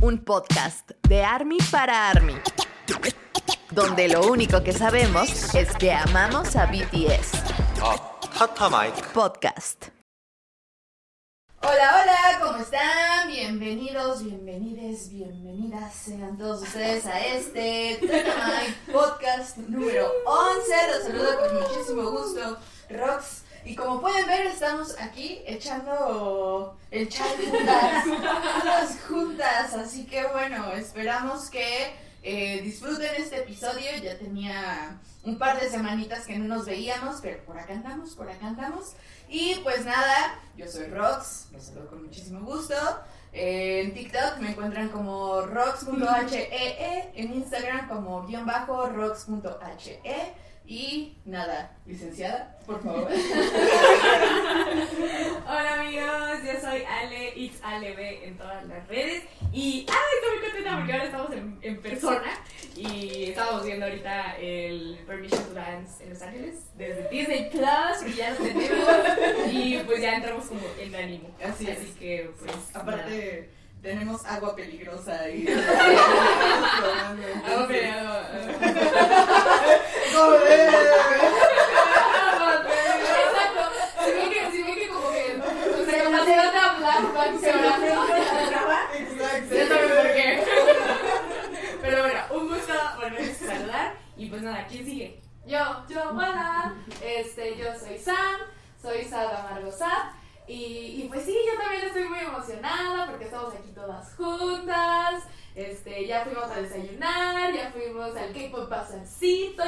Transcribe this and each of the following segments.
un podcast de Army para Army, donde lo único que sabemos es que amamos a BTS. Ah, podcast. Hola, hola, ¿cómo están? Bienvenidos, bienvenides, bienvenidas sean todos ustedes a este podcast número 11. Los saludo con muchísimo gusto, Rox. Y como pueden ver, estamos aquí echando el chai juntas, todas juntas. Así que bueno, esperamos que eh, disfruten este episodio. Ya tenía un par de semanitas que no nos veíamos, pero por acá andamos, por acá andamos. Y pues nada, yo soy Rox, los saludo con muchísimo gusto. Eh, en TikTok me encuentran como rox.hee, en Instagram como guion bajo rox.he. Y nada, licenciada, por favor. Hola amigos, yo soy Ale, it's Ale B en todas las redes y ¡ay! estoy muy contenta porque ahora estamos en, en persona y estamos viendo ahorita el Permission to Dance en Los Ángeles desde Disney Plus y ya lo tenemos y pues ya entramos como en ánimo. Así es. Así que pues Aparte, tenemos agua peligrosa ahí. nada. Hago Pero bueno, un gusto volverles a saludar. Y pues nada, ¿quién sigue? Yo, yo, hola, este, yo soy Sam, soy Sada Amargo Sad, y, y pues sí, yo también estoy muy emocionada porque estamos aquí todas juntas, este, ya fuimos a desayunar, ya fuimos al K-Pop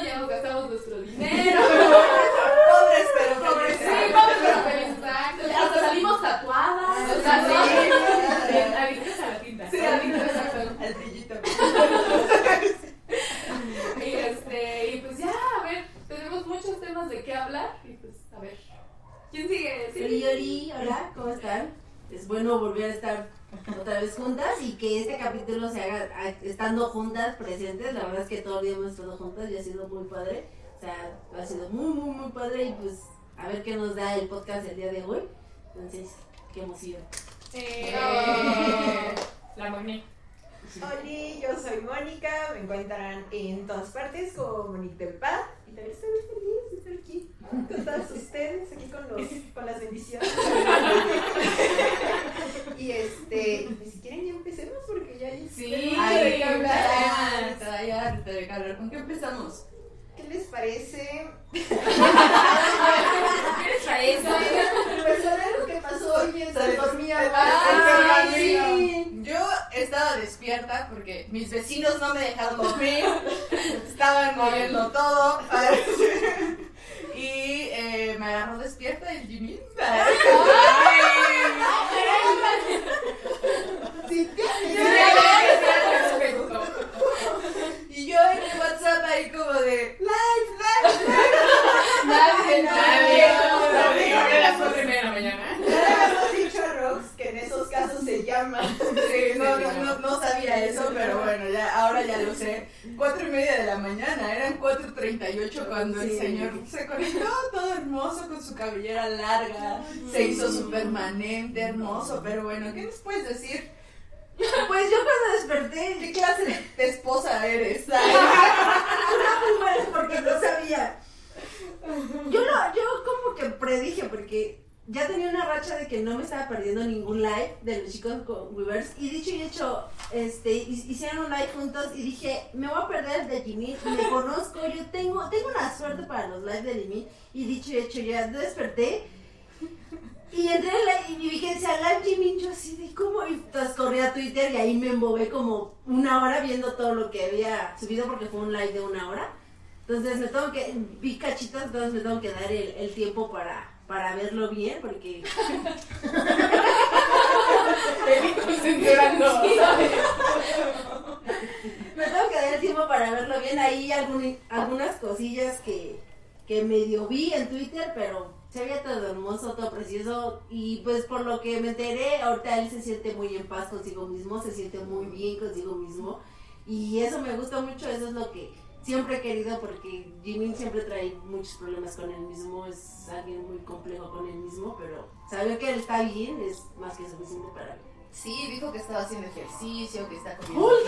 ya nos gastamos nuestro dinero, Pobres, pero Pobres, sí, vamos pero felices, exacto, hasta salimos tatuadas, o sea, sí, adictos a la tinta. sí, adictos, exacto. Al brillito. Y este, y pues ya, a ver, tenemos muchos temas de qué hablar, y pues, a ver, ¿quién sigue? Sí. Oli, hola, ¿cómo están? Es bueno volver a estar otra vez juntas y que este capítulo se haga estando juntas, presentes. La verdad es que todo el día hemos estado juntas y ha sido muy padre. O sea, ha sido muy, muy, muy padre y pues a ver qué nos da el podcast el día de hoy. Entonces, qué emoción. Eh, La Moni. Hola, yo soy Mónica, me encuentran en todas partes como Monique del Paz y también estoy muy feliz de estar aquí con todas ustedes, aquí con, los, con las bendiciones. y este, pues si quieren ya empecemos porque ya hay Sí, hablar. hablar. ¿Con qué empezamos? ¿Qué les parece? ¿Qué les parece? Pues a ver lo que pasó hoy mientras dormía. Ay, sí. Yo estaba despierta porque mis vecinos no me dejaron dormir, estaban moviendo todo. Y eh, me agarró despierta el Jimmy. Sí, Y yo en el WhatsApp ahí como de live, live, Nadie. nadie. Nadie. A las cuatro y media de la mañana. Ya habíamos dicho a Rox que en esos Sí, no, no, no, no sabía eso, pero bueno, ya, ahora ya lo sé. Cuatro y media de la mañana, eran 4.38 cuando el señor se conectó todo hermoso con su cabellera larga, se hizo su permanente, hermoso, pero bueno, ¿qué nos puedes decir? Pues yo cuando desperté, ¿Qué clase de, esposa eres? pues, porque no sabía. Yo, lo, yo como que predije, porque ya tenía una racha de que no me estaba perdiendo ningún live de los chicos con Weavers. Y dicho y hecho, este, hi- hicieron un live juntos y dije, me voy a perder el de Jimmy, me conozco, yo tengo, tengo una suerte para los lives de Jimmy. Y dicho y hecho, ya desperté. Y entré en la, y que decía live Jimmy, yo así de cómo, y entonces corrí a Twitter y ahí me embobé como una hora viendo todo lo que había subido porque fue un live de una hora. Entonces me tengo que, vi cachitos, entonces me tengo que dar el, el tiempo para, para verlo bien, porque Censurando. me tengo que dar el tiempo para verlo bien. Ahí algún- algunas cosillas que, que medio vi en Twitter, pero se veía todo hermoso, todo precioso. Y pues por lo que me enteré, ahorita él se siente muy en paz consigo mismo, se siente muy bien consigo mismo. Y eso me gusta mucho, eso es lo que siempre he querido porque Jimmy siempre trae muchos problemas con él mismo, es alguien muy complejo con él mismo, pero saber que él está bien es más que suficiente para mí. Sí, dijo que estaba haciendo ejercicio, que está comiendo.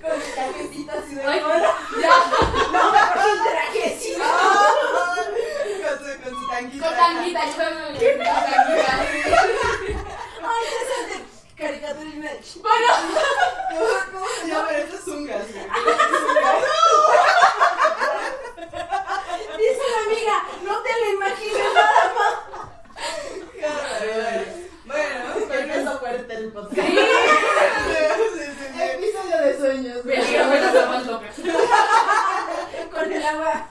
Con el trajecito así de Ay, bola. Con trajecito. Con su, con su tanguita. Con tanguita, yo también me con tanguita. Ay, ese es de caricatura. ¿Cómo, se llama esas zungas? güey? Dice la amiga, no te lo imagines nada más. Bueno, pero Empezó fuerte el podcast. Sí, sí, sí. Episodio de sueños. Peligro, menos la más loca. Con el agua.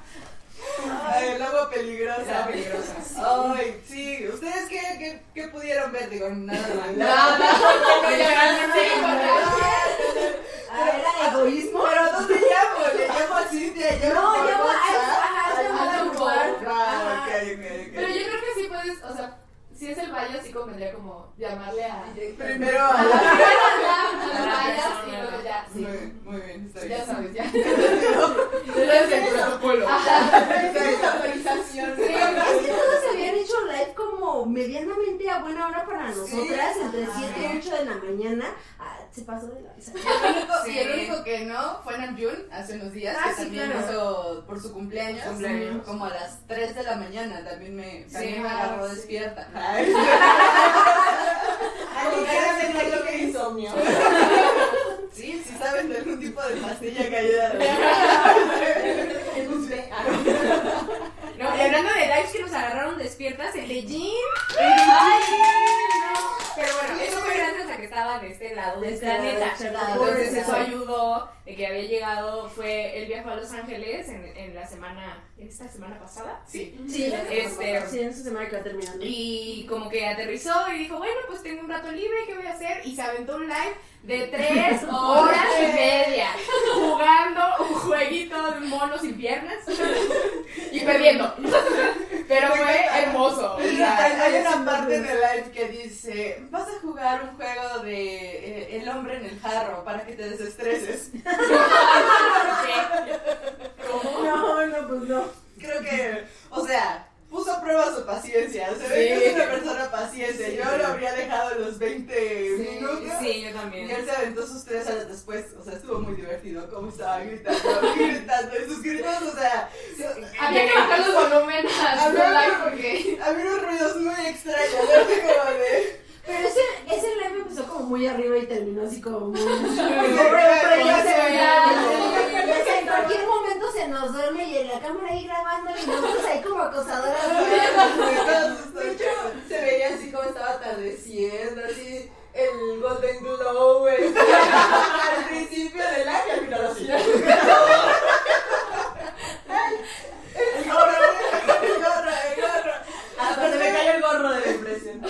Ay, el agua peligrosa. Está peligrosa. Ay, sí. ¿Ustedes qué, qué, qué pudieron ver? Digo, nada. Nada, realmente Ah, era egoísmo. ¿Pero dónde llamo? ¿Le llamo a Cintia? ¿Llamo No, llamo a ajá, llamo a tu ok, ok, ok. Pero yo creo que sí puedes, o sea, si es el baño, sí convendría como llamarle a. Primero A a la la... a las vallas y luego ya, sí. Muy, muy bien, está bien. Ya sabes, ya. Es el protocolo. Esa autorización. Es que todos habían hecho live como medianamente a buena hora para nosotras, entre 7 y 8 de la mañana. Ah, se pasó de la Y el único, y el único que no fue Namjoon hace unos días, Ah, que sí, también claro. hizo por su cumpleaños, Cumpleaños. como a las 3 de la mañana, también me, también me ah, agarró sí. despierta. Ay, claramente creo que insomnio. Sí, sí saben de algún tipo de pastilla que ayuda. No, y hablando de lives que nos agarraron despiertas, el de Jim. Ay, Pero bueno, eso fue gracias a que estaba de este lado del este lado planeta. planeta. Entonces eso ayudó de que había llegado, fue, él viajó a Los Ángeles en, en la semana, esta semana pasada. Sí. Sí, Este- sí, en esa semana que va terminando. Y como que aterrizó y dijo, bueno, pues tengo un rato libre, ¿qué voy a hacer? Y se aventó un live de tres horas y media jugando un jueguito de un mono sin piernas y perdiendo. Pero fue hermoso. o sea, Hay, hay una parte el live que dice, vas a jugar un juego de eh, el hombre en el jarro para que te desestreses. No, no, pues no. Creo que, o sea, puso a prueba su paciencia. Se ve Sí. que es una persona paciente. Yo lo habría dejado en los 20 minutos. Sí, yo Y también. él se aventó sus tres horas después, o sea, estuvo muy divertido como estaba gritando, y gritando, y sus gritos, o sea, Había que bajar los volúmenes Había- unos ruidos muy extraños, como de... Pero ese, ese live empezó como muy arriba y terminó así como muy. Pero ya se ya, veía. Ya sé, en cualquier momento se nos duerme y en la cámara ahí grabando y nosotros ahí como acosadoras. De hecho, se veía así como estaba atardeciendo, así el Golden Globe, este, al principio del año, al final así. El gorro, el gorro, el gorro. Hasta se me cayó el gorro de la impresión.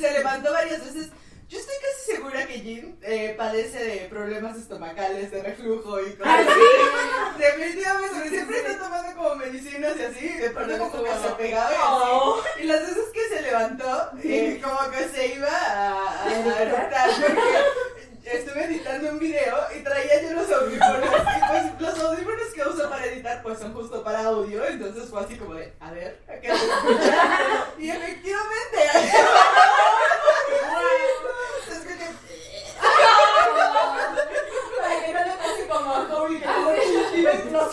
Se levantó varias veces. Yo estoy casi segura que Jin eh, padece de problemas estomacales, de reflujo y cosas así. Definitivamente, porque siempre está tomando como medicinas y así, de pronto como que se pegaba y así. Y las veces que se levantó, eh, como que se iba a, a, a eructar, porque estuve editando un video y traía yo los audífonos, y pues los audífonos que uso para editar pues son justo para audio, entonces fue así como de, a ver, ¿a qué se escucha? Y efectivamente, se escucha para que no le pase como a Hobby que iba a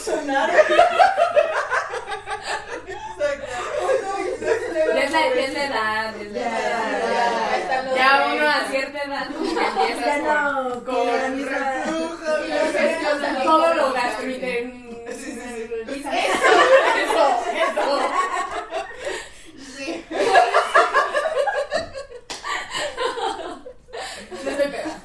Ya es la, es la edad, es la edad. ya, uno a cierta edad Ya con, no, con con la misma. reflujo, todo lo gastrointestinal. Eso, eso. Sí. No pegada.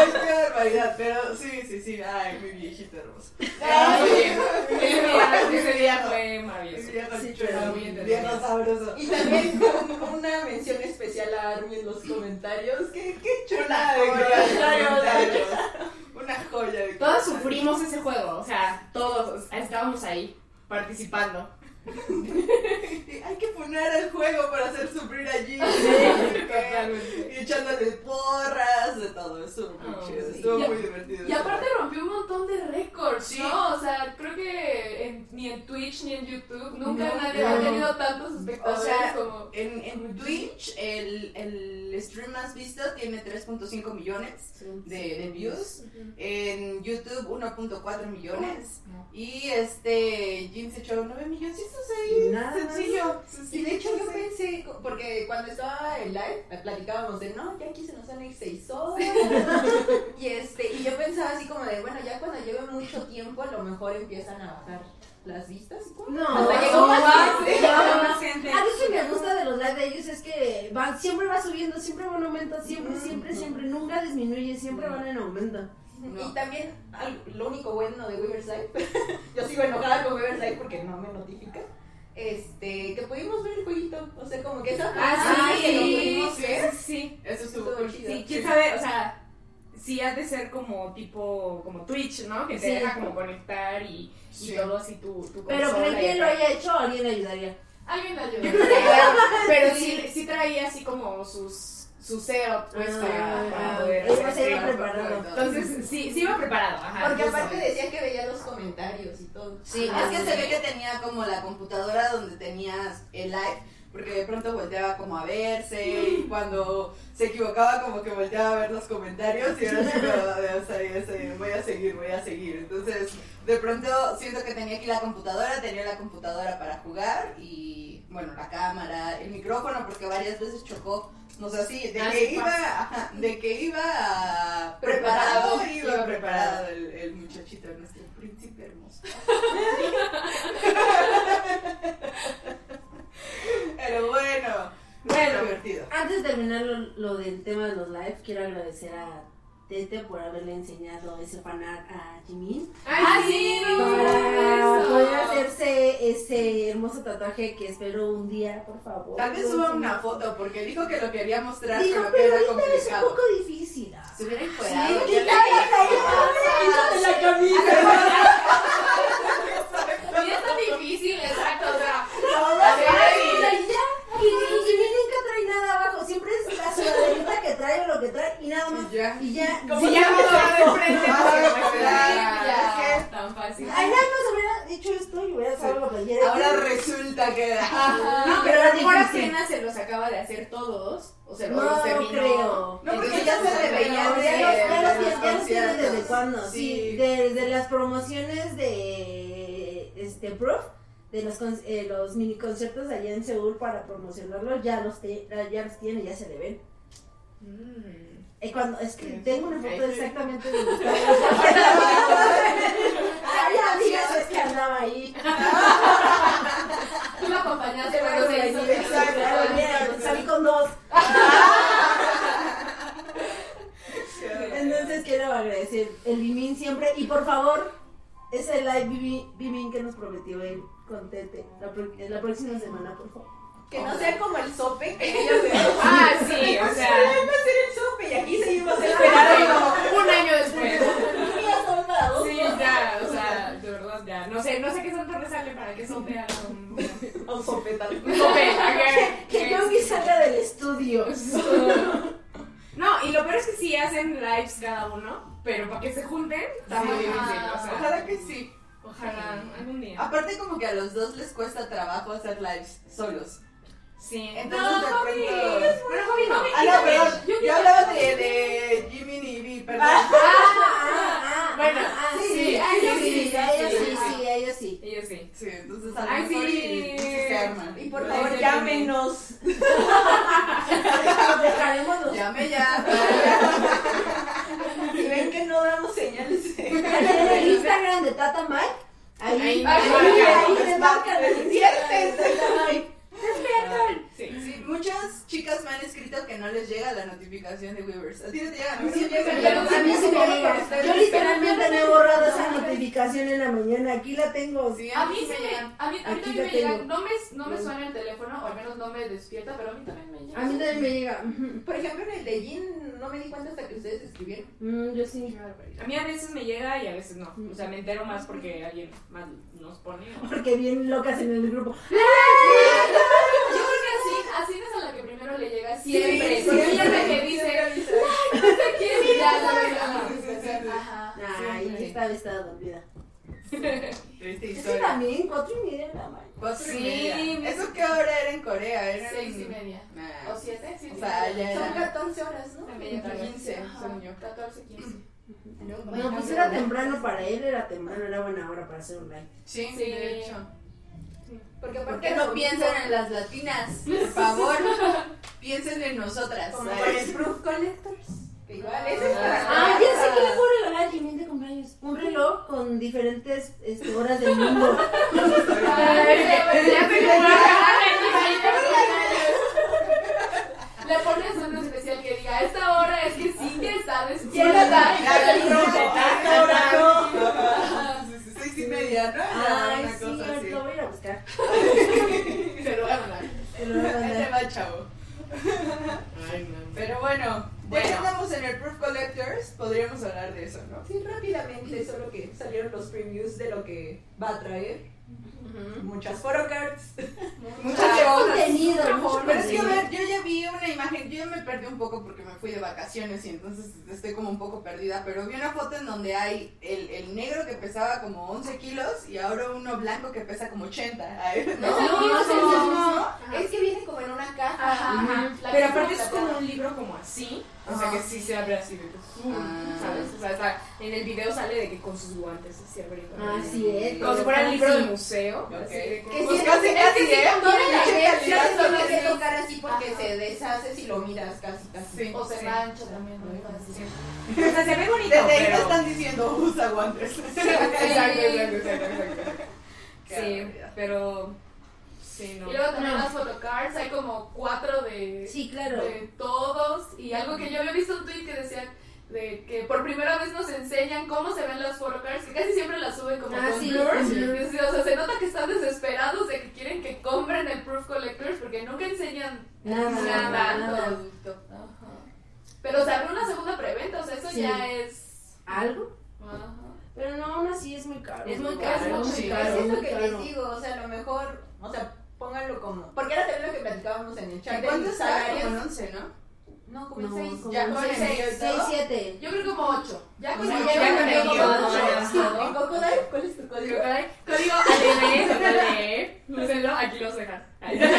Ay, qué barbaridad, pero sí, sí, sí, ay, mi viejito hermoso. Ah, muy bien. Ese día, ese día fue maravilloso. Viejo Sí, chulo, pero muy entretenido. viejo sabroso. Y también un- una mención especial a Army en los comentarios. Qué, qué chula de comentarios. Una joya de Todos sufrimos ese juego, o sea, todos estábamos ahí participando. Y hay que poner el juego para hacer sufrir allí. Totalmente. Y echándole porras, de todo. Estuvo muy Oh, chido, sí. estuvo Y- muy divertido. Y aparte rompió un montón de récords, Sí. ¿no? O sea, creo que en- ni en Twitch ni en YouTube nunca No, nadie no. ha tenido tantos O espectadores sea, como... en, en Twitch el, el stream más visto tiene 3.5 millones de, de views. En YouTube 1.4 millones. Y este, Jim se echó 9 milloncitos ahí. Nada más. sencillo. Y de hecho yo pensé, porque cuando estaba en live platicábamos de no, ya aquí se nos van a ir seis horas. y este, y yo pensaba así como de, bueno, ya cuando lleve mucho tiempo a lo mejor empiezan a bajar las vistas. No, Hasta no, no, base. Llegaba más gente. A mí que me gusta de los live de ellos es que van, siempre va subiendo, siempre va en aumento, siempre, siempre, siempre, nunca disminuye, siempre van en aumento. Y también lo único bueno de Weaver's Live, yo sigo enojada con Weaver's Live porque no me notifica. Este, que pudimos ver el jueguito, o sea, como que esa Ah, sí, que lo pudimos ver. sí, sí. Eso estuvo chido. Sí, quién sabe, o sea, sí ha de ser como tipo, como Twitch, ¿no? Que te Sí. deja como conectar y, y todo así tu, tu Pero ¿creen que lo haya hecho? Alguien le ayudaría. Alguien le ayudó. Yo creo que claro, pero sí, sí traía así como sus, su setup pues Ah, para, para ah, poder él hacer va a ser stream. preparado. Entonces, sí, sí iba preparado, ajá. Porque aparte decía que veía los comentarios y todo. Sí, Ah, es que se ve que tenía como la computadora donde tenías el live, porque de pronto volteaba como a verse y cuando se equivocaba como que volteaba a ver los comentarios y era así como, bien, voy a seguir, voy a seguir. Entonces, de pronto siento que tenía aquí la computadora, tenía la computadora para jugar y, bueno, la cámara, el micrófono, porque varias veces chocó. No sé, así, de Ah, que sí iba, ajá, de que iba ah, Preparado, preparado, iba, iba preparado el, el muchachito, nuestro príncipe hermoso. quiero agradecer a Tete por haberle enseñado ese fanart a Jimin. ¡Ah, sí! Para eso. poder hacerse ese hermoso tatuaje que espero un día, por favor. Tal vez suba una foto porque dijo que lo quería mostrar, Dijo, pero que pero era ahorita es un complicado. poco difícil. ah. Se hubiera Sí, encuadrado. quítate le- Y es tan difícil, exacto, o sea... Así, Ay. y ya. Y, y Jimin nunca trae nada abajo. Siempre es la sudaderita que trae o lo que trae y nada más. Y ya. Y ya. si ya no estaba de frente, Ah, ya, ya. ya. tan fácil. Ay, nada más hubiera dicho esto y hubiera sacado la playera. Ahora resulta que. No, pero Pero a lo mejor se los acaba de hacer todos. O sea, No o los terminó. creo. No, porque ya se le veía Ya los, de- ya los, de ya los los tiene- ya los tiene desde cuándo, sí. Desde las promociones de este Proof, de los, eh, los mini conciertos allá en Seúl para promocionarlos, ya los, te- ya los tiene, ya se le ven. Mm. Eh, cuando, es que tengo una foto exactamente de estaba. Ay, ya digas, es que andaba ahí. Tú lo acompañaste, pero se hizo Exacto, bien, salí con dos. Entonces quiero agradecer el Bimin siempre y por favor ese live Bimin, que nos prometió él con Tete la, la próxima semana por favor. Que no sea como el sope, que ellos de Ah, sí, o sea, va a ser el sope y aquí seguimos el esperaron un año después. Sí, ya, o sea, de verdad, ya. No sé, no sé qué santo resale para que sope haga un, sope tal. un sope. Que Yogi salga del estudio. No, y lo peor es que sí hacen lives cada uno, pero para que se junten está muy difícil, o sea, Ojalá que sí. ojalá algún día. Aparte, como que a los dos les cuesta trabajo hacer lives solos. Sí. Entonces, No. Pero Javi no. Ah, no, perdón. Yo- Yo hablaba de, de Jimmy y Vi, perdón. Ah, ah, ah, Bueno, ah, sí, sí, ellos sí, ellos sí, sí, ellos sí. Ellos sí. Sí, entonces a Ay, sí. se arman. Y por favor, llámenos. Nos dejaremos los Llame ya. Si ven que no damos señales. en el Instagram de Tata Mike. Ahí, Ahí, ahí, ahí, ahí, ahí, marcan Sí. Sí, muchas chicas me han escrito que no les llega la notificación de Weavers. ¿A ti no te llega? A mí sí me llega. a mí sí me llega. Yo literalmente me he borrado esa notificación. en la mañana. Aquí la tengo. Sí, A mí sí me llegan. a mí, también la me llega, tengo. no me, no me suena el teléfono, o al menos no me despierta, pero a mí también me llega. A mí también me llega. Por ejemplo, en el de Jin no me di cuenta hasta que ustedes escribieron. Mm, yo sí. A mí a veces me llega y a veces no. O sea, me entero más porque alguien más nos pone. Porque bien locas en el grupo. Así es a la que primero le llega siempre. Sí, porque sí, ella es la que dice, sí. no sé quién, y ya Ajá. Ay, Siempre. esta vez estaba dormida. Es que también, cuatro y media de la mañana. Cuatro y media. ¿Eso qué hora era en Corea? Eran... Seis y media. Nah. O siete, sí. O sea, ya Son era... 14 horas, ¿no? También ya 15, Ajá, según yo. 14, 15. No, pues era temprano para él, era temprano, era buena hora para hacer un live. Sí, Sí. de hecho. Porque ¿Por aparte qué no piensan en las latinas? Por favor, piensen en nosotras. Como ¿sabes? con el Proof Collectors. Que igual, es para. Ah, ya sé que le puedo regalar a Jimmy de cumpleaños. Un reloj con diferentes este, horas del mundo. Le pones uno especial que diga, a esta hora es que sí que está despierta. Seis y media, ¿no? Ay, sí, cosa así. ahorita lo voy a ir a buscar. Se lo voy a mandar. Te lo voy a Ahí te mandar. va, chavo. Pero bueno, ya Bueno. que estamos en el Proof Collectors, podríamos hablar de eso, ¿no? Sí, rápidamente, solo que salieron los previews de lo que va a traer. Muchas photocards. Muchas contenido, Pero es que, a ver, yo ya vi una imagen, yo ya me perdí un poco porque me fui de vacaciones y entonces estoy como un poco perdida, pero vi una foto en donde hay el, el negro que pesaba como 11 kilos y ahora uno blanco que pesa como 80. Ay, ¿no? No, No, no, es el no, mismo. no. Es que viene como en una caja. Ajá. Pero aparte es está como un libro como así. O sea que sí se abre así de que, uh, Ah. ¿sabes? O sea, está- en el video sale de que con sus guantes así abriendo. Así es. Como si fuera el libro de museo. Así que- Que Pues sí, casi, es que casi, sí, ¿eh? Sí lo sí. que tocar así porque Ajá. se deshace si lo miras casi, casi. Sí. O se Sí. mancha también, muy fácil. O sea, se ve bonito, Desde ahí te están diciendo usa guantes. Exacto, exacto, exacto, Sí, pero... Sí, no. Y luego también No. las photocards, hay como cuatro de, Sí, claro. de todos. Y algo que yo había visto un tweet que decía de que por primera vez nos enseñan cómo se ven las photocards, que casi siempre las suben como Ah, con sí, blur. con Y blur. dice, O sea, se nota que están desesperados de que quieren que compren el Proof Collectors porque nunca enseñan Nada, nada. nada, nada. Ajá. Pero se abrió una segunda preventa, o sea, eso Sí. ya es... ¿Algo? Ajá. Pero no, aún así es muy caro. Es muy Es caro, muy sí. caro, es lo muy que caro. les digo, o sea, a lo mejor, o sea, pónganlo como. Porque era también lo que platicábamos en el chat. ¿Y cuánto del está? salario. Como en 11, ¿no? No, como No, 6. como Ya con el seis, envío y seis, todo. siete. Yo creo como ocho. Ya con Ya el con ya el con el. ¿Cuál es tu código? Código total Úsenlo, aquí los dejan. Ahí. El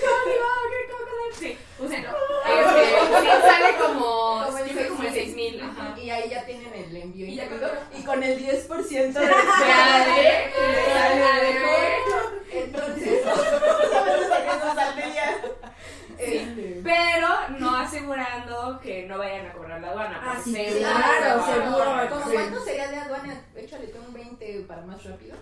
código, ¿qué código? Sí, úsenlo. Este, sí, sale como, Como en yo creo como en 6,000. 6000. Ajá. Y ahí ya tienen el envío. Y ya incluido. con- y con el 10% de Entonces. Sí. Pero no asegurando que no vayan a cobrar la aduana. Ah, sí, seguro claro, seguro. ¿Cómo Sí. cuánto sería de aduana? Échale tú un 20 para más rápido.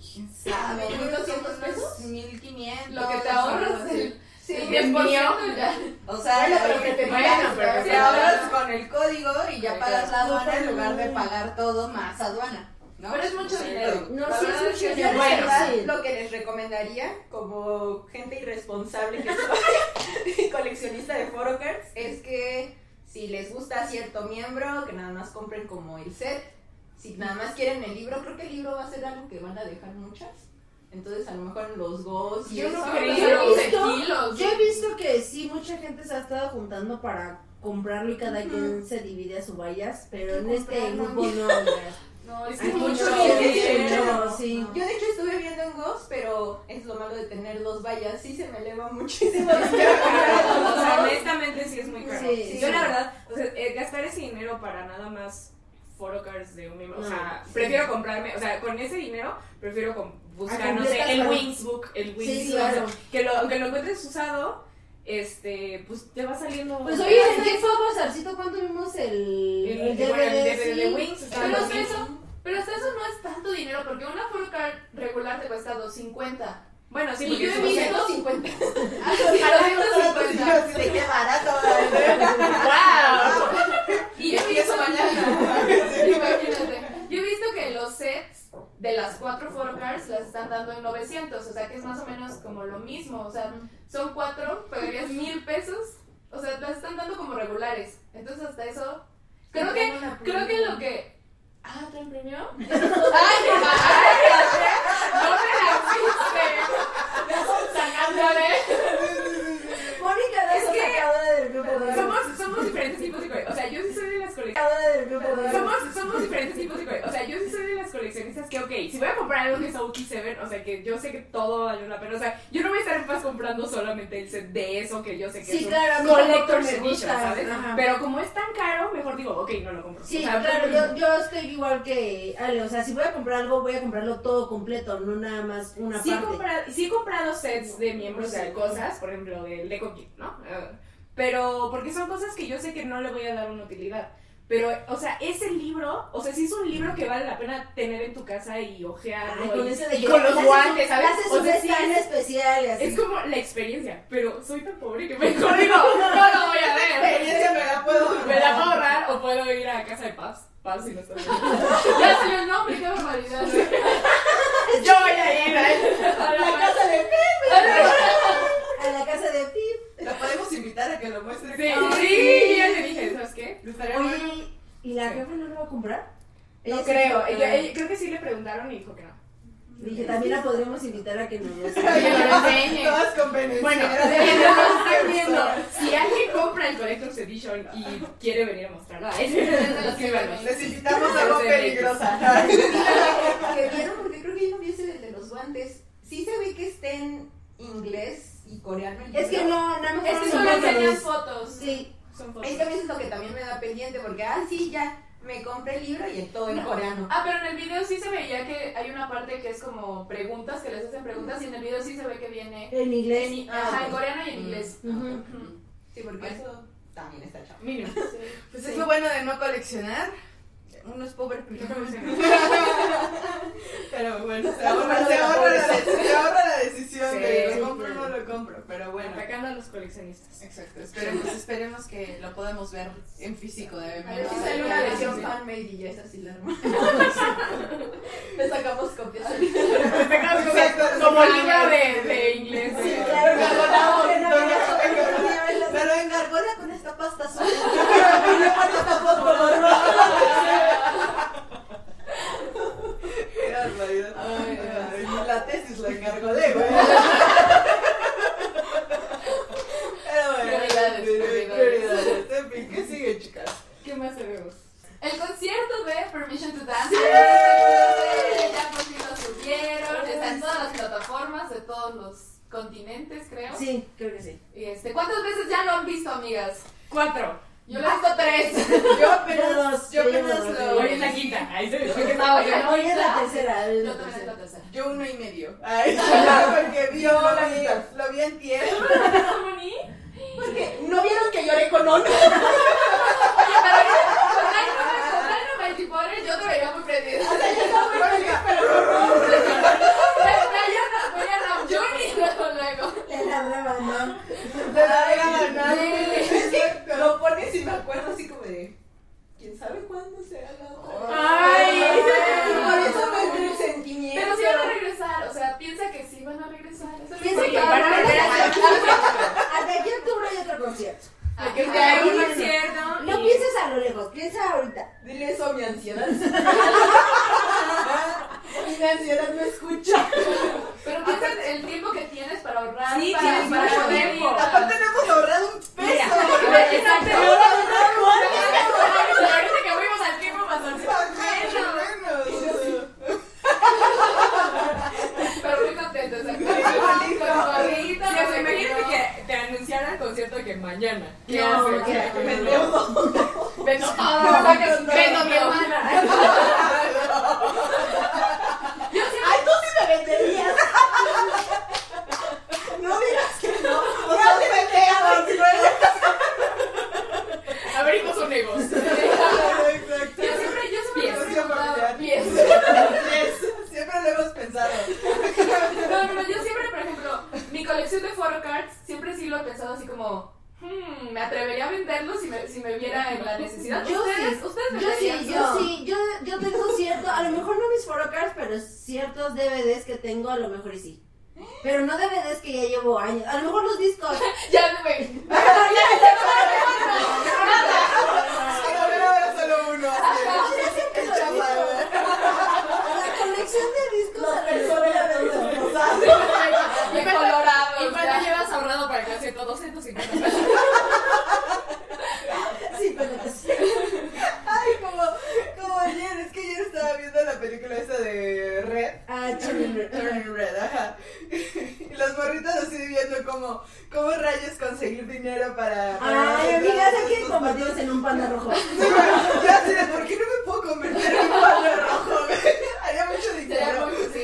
¿Quién sabe? ¿mil doscientos pesos? 1500. Lo que te ahorras el, Sí, el es 10% ya. O sea, Bueno, pero que te Bueno, pero te Sí, ahorras con el código y ya pagas la aduana en lugar de pagar todo más aduana. ¿no? Pero es mucho Sí. dinero. No, sí, es mucho dinero. Bueno, verdad, sí. lo que les recomendaría como gente irresponsable que soy y coleccionista de photocards es que si les gusta cierto miembro, que nada más compren como el set. Si nada más quieren el libro, creo que el libro va a ser algo que van a dejar muchas. Entonces a lo mejor los gos y Yo eso. no creo. Yo he de visto- kilos. Yo he visto que sí, mucha gente se ha estado juntando para comprarlo y cada quien se divide a su vallas, pero en este grupo no. No, es Hay que mucho mucho dinero, sí. Yo de hecho estuve viendo en Ghost, pero es lo malo de tener dos vallas. Sí se me eleva muchísimo. O sea, honestamente sí es muy caro. Sí, Yo sí. la verdad, o sea, eh, gastar ese dinero para nada más photocards de un miembro, o sea, prefiero comprarme, o sea, con ese dinero prefiero com- buscar, Ah, no sé, el para- Wings Book, el Wings, Sí, claro. que lo, aunque lo encuentres usado, este, pues te va saliendo... Pues oye, ¿en qué fue Sarcito? ¿Cuánto vimos el, el, el bueno, el DVD? DVD de. Wings Pero hasta 2000. eso, pero hasta eso no es tanto dinero, porque una photocard regular te cuesta 250. Bueno, sí, porque yo he visto- 250. A 250. ¿De qué barato? ¡Wow! Y yo he Empiezo visto mañana. cuatro photocards las están dando en 900, o sea que es más o menos como lo mismo, o sea, son cuatro, pagarías mil pesos, o sea, las están dando como regulares, entonces hasta eso, creo que, creo que lo que... Ah, ¿te imprimió? ¡Ay, ay, ¡No me la fuiste! Sacándole. Mónica es que de Somos, somos diferentes tipos de... O Somos, somos diferentes tipos de O sea, yo sí soy de las coleccionistas que, ok, si voy a comprar algo que es OG7, o sea, que yo sé que todo vale una pena. O sea, yo no voy a estar en paz comprando solamente el set de eso que yo sé que Sí, es un claro, collector's edition, ¿sabes? ajá. Pero como es tan caro, mejor digo, ok, no lo compro. Sí, O sea, claro, yo, yo estoy igual que Ale, o sea, si voy a comprar algo, voy a comprarlo todo completo, no nada más una Sí he, parte. comprado, sí he comprado sets de miembros de cosas, por ejemplo, de Lego Kit, ¿no? Eh, pero porque son cosas que yo sé que no le voy a dar una utilidad. Pero, o sea, ese libro, o sea, sí es un libro que vale la pena tener en tu casa y ojearlo. Ay, con y, de y con los guantes, ¿sabes? O sea, sí es, especial así. es como la experiencia. Pero soy tan pobre que mejor digo, no lo voy a ver. Experiencia me la puedo Me la puedo ahorrar o puedo ir a casa de Paz. Paz si no está bien. Ya salió el nombre, qué barbaridad. Yo voy a ir a A la casa de Pip. A la casa de Pip. La podemos invitar a que lo muestre. Sí, Ay, sí, ya le dije, ¿sabes qué? Oye, ¿y la jefa no lo va a comprar? No creo, ella, creo que sí le preguntaron y dijo que no. Dije, también la podríamos invitar a que nos lo Que lo enseñe. Todas con Venecia. Bueno, están viendo, si alguien compra el Collector's Edition y quiere venir a mostrarla, escríbanos. Les invitamos a algo peligrosa. que vieron, porque creo que yo no vi ese del de los guantes. Sí se ve que está en inglés y coreano. el Es que no, nada más Es que solo enseñan fotos. Sí, Son fotos. Es que a mí es lo que también me da pendiente, porque, ah, sí, ya, me compré el libro y el todo en coreano. Ah, pero en el video sí se veía que hay una parte que es como preguntas, que les hacen preguntas, y en el video sí se ve que viene en inglés. en, Ah, ajá, en coreano y en inglés. Ujú. Sí, porque eso también está chavo. Mínimo. Pues es lo bueno de no coleccionar. Uno es pobre, pero Pero bueno, se ahorra, se ahorra, la, se ahorra la decisión Sí, de lo compro o no lo compro. Pero bueno. Atacando a los coleccionistas. Exacto, esperemos, esperemos que lo podamos ver en físico de A ver si sale una versión fanmade y ya es así la arma. Le sacamos copias. Como libro de, de inglés. Sí, de- claro, Pero en gargona con esta pasta azul. Qué barbaridad. Ay, La tesis la encargó de, güey. Pero bueno, Prioridades, prioridades. prioridades. En fin, ¿qué sigue, chicas? ¿Qué más tenemos? El concierto de Permission to Dance. Ya por fin lo subieron. Está en todas las plataformas de todos los continentes, creo. Sí, creo que sí. Y este, ¿Cuántas veces ya lo han visto, amigas? Cuatro. Yo lo he visto tres. Yo apenas, Todos, yo yo apenas no, lo. Hoy es la quinta. Ahí se ve que estaba yo. Hoy es la tercera. Yo la también la tercera. Yo uno y medio. Ay, porque vi, lo, vi, lo vi en tierra. Porque no vieron que lloré con Ono. Oye, pero con Dynamite y Potter yo te veía muy prendida. Veía a Nam June y luego luego. Es la nueva, ¿no? La. Exacto. Lo pones y me acuerdo así como de. ¿Quién sabe cuándo será la otra? Ay. Por eso me entra el sentimiento. Pero sí van a regresar, o sea, piensa que sí van a regresar. Piensa que van a regresar. Hasta aquí en octubre hay otro concierto. Ah, Que haga un concierto. No pienses a lo lejos, piensa ahorita. Dile eso a mi ansiedad. mi ansiedad no escucha. Pero piensa en el tiempo que tienes para ahorrar. Sí, para, tienes para mucho poder tiempo. Aparte no hemos ahorrado un peso. Mira, exacto. Ahorita que fuimos al tiempo pasó Pero muy contento, imagínate que te anunciaran el concierto que mañana. ¿Qué haces? Me Me. Vendo todo. Vendo mi hermana. Ay, tú sí me venderías. No digas que no. O sea, sí me Abrimos un negocio. Exacto. Yo siempre, yo siempre Pies. familiar. Pies. Yes. Siempre lo hemos pensado. No, no, no, yo siempre, por ejemplo, mi colección de photocards, siempre sí lo he pensado así como, hmm, me atrevería a venderlos si me, si me viera en la necesidad. Yo ¿Ustedes, sí, ustedes Yo sí, yo sí, yo, yo tengo cierto, a lo mejor no mis photocards, pero ciertos DVDs que tengo, a lo mejor y sí. Pero no DVDs que ya llevo años, a lo mejor los discos. Ya, güey. Ahora solo uno. El los chapa, discos. La colección de discos. Los a lo personas mejor- de colorado. ¿Y cuánto llevas ahorrado para el concierto? 250 pesos. Sí, pero sí. Ay, como ayer, es que ayer estaba viendo la película esa de Red. Ah. Turning Red, ajá. Y los morritos así viendo cómo, cómo rayos conseguir dinero para. para Ay, amigas, hay que convertirnos en un panda rojo. Ya sé, ¿por qué no me puedo convertir en un panda rojo? Haría mucho dinero. sí.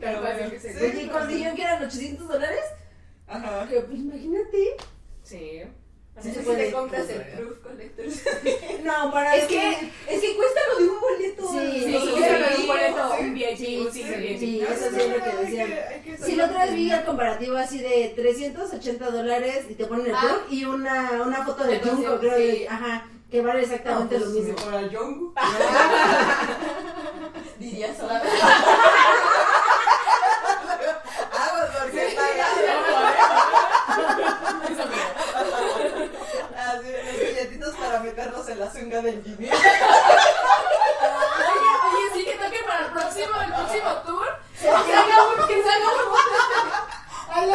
Pero bueno, sí. sí. ¿y cuando dijeron que eran 800 dólares? Ajá. Que, pues imagínate. Sí. Si te puede. compras el Proof Collectors. No, para Es que, es que cuesta lo de un boleto. Sí, Sí, sí, sí, sí. un boleto, sí. un VIP, Sí, un sí, VIP. sí, eso sí No, es lo que no, decían. Si la otra vez vi el comparativo así de 380 dólares y te ponen el Ah. blog y una, una foto de De Junko, creo, ajá, que vale exactamente pues, lo mismo. Mejor al Jungkook. Diría solamente. Aguas, porque paga. Así, los billetitos para meterlos en la zunga del Jimmy. Oye, oye, sí que toque para el próximo, el próximo tour. Que salga un, que salga un. Ajá. Ay,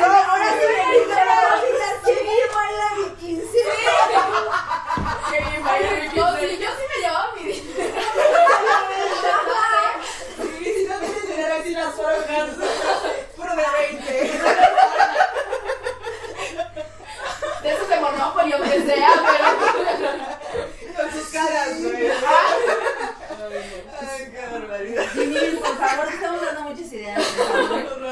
No, ahora sí me dijeron, que bien baila mi quincena. qué bien, vaya, yo, sí, yo sí me llevaba mi dinero. Y si no tienes dinero, así las forjas. Puro de 20. De esos de Monopoly, aunque sea, pero. Con sus caras, güey. Ay, qué barbaridad. Jimin, por favor, te estamos dando muchas ideas.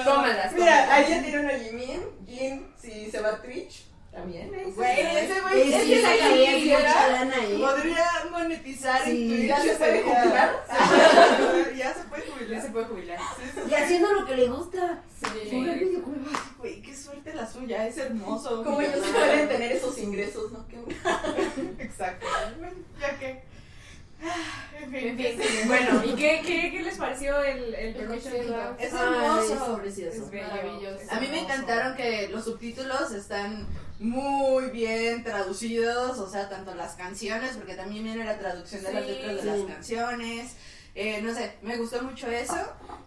Tómalas, Mira, tómalas. ahí ya tiene una Jimin. Jin, si se va a Twitch, también. Güey, ese güey. Sí, es sí, que sacaría sacaría mucha lana ahí. Podría monetizar Sí. en Twitch. ¿Ya se puede sería- jubilar? Ya se puede Ya jubilar. se puede jubilar. Y haciendo lo que le gusta. Sí. Jugar videojuegos. Güey, qué suerte la suya, es hermoso. Como ellos sí pueden tener esos ingresos, ¿no? Qué Exacto. Bueno, ya que. Ah, En En fin. fin, bueno, ¿y qué, qué, qué les pareció el, el Permission concierto. Club? Es Ay, hermoso. es precioso. Es bello. Maravilloso. es A mí me hermoso. encantaron que los subtítulos están muy bien traducidos, o sea, tanto las canciones, porque también viene la traducción de las letras de las canciones. Eh, no sé, me gustó mucho eso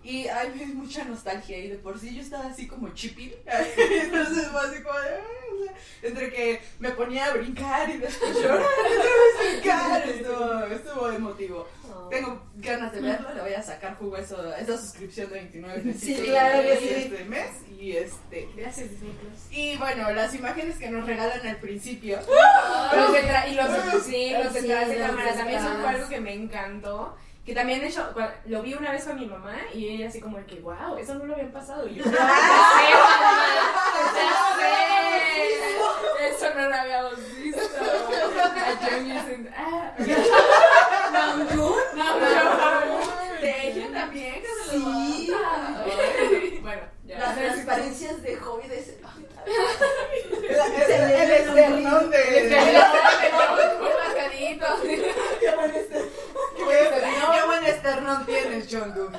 y hay mucha nostalgia y de por sí yo estaba así como chipil, entonces fue así como de, sea, entre que me ponía a brincar y después llorar, otra brincar, estuvo, estuvo emotivo. Tengo ganas de verlo, le voy a sacar jugo a eso, a esa suscripción de 29 Sí, pesitos claro de sí. este mes y este Gracias, Disney Plus. y bueno, las imágenes que nos regalan al principio. Los detrás, y los, sí, los Sí, detrás de cámara también detrás. algo que me encantó. Que también de hecho, cua- lo vi una vez con mi mamá y ella así como de que, wow, eso no lo habían pasado. Y yo, ya sé, mamá, ya sé. Eso no lo habíamos visto. A ah, de ella también, que se lo Sí. Bueno, ya. Las transparencias de hobby de ese. El, el esternón de. Muy marcadito. Qué buen esternón. Qué esternón tienes, Jungkook.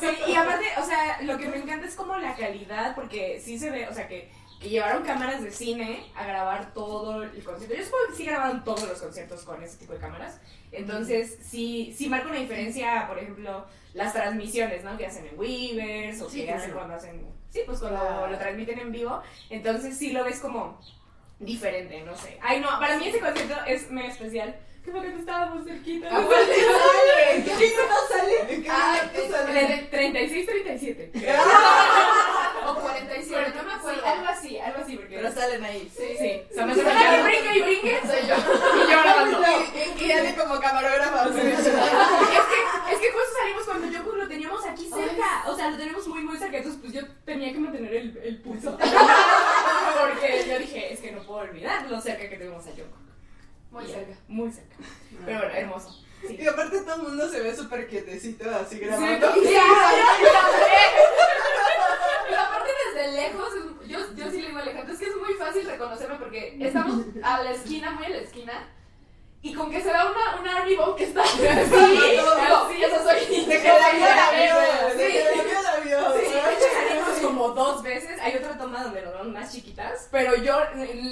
Sí, y aparte, o sea, lo que me encanta es como la calidad, porque sí se ve, o sea, que, que llevaron cámaras de cine a grabar todo el concierto. Yo supongo que sí grabaron todos los conciertos con ese tipo de cámaras. Entonces, sí, sí marca una diferencia, por ejemplo, las transmisiones, ¿no? Que hacen en Weavers o Sí, que claro. hacen cuando hacen, sí, pues cuando lo transmiten en vivo. Entonces, sí lo ves como diferente, no sé. Ay, no, para mí ese concierto es muy especial. Que porque no estábamos cerquita. ¿A cuál te sale? ¿Qué sale? ¿En qué es- sale? 36-37. O 47, no me acuerdo. Algo así, algo así, porque... Pero salen ahí. Sí, sí. O sea, me que brinque y brinque, soy yo. Y yo grabando. Y, Ale como camarógrafa. Es que, es que justo salimos cuando yo lo teníamos aquí cerca. O sea, lo teníamos muy, muy cerca. Entonces, pues yo tenía que mantener el, el pulso. Porque yo dije, es que no puedo olvidar lo cerca que tenemos a Yoko. Muy ya, cerca. Muy cerca. Pero bueno, hermoso. Sí. Y aparte todo el mundo se ve súper quietecito así Sí, grabando. sí, Y aparte desde desde lejos, es- yo, yo sí le digo a Alejandro, es que es muy fácil reconocerme porque estamos a la esquina, muy a la esquina, y con que se da una, una Army que está digo, sí, eso soy. De que la vio, la vio. Sí. De que la vio, la vio. Sí, salimos como dos veces. Hay otra toma donde nos vemos más chiquitas. Pero yo,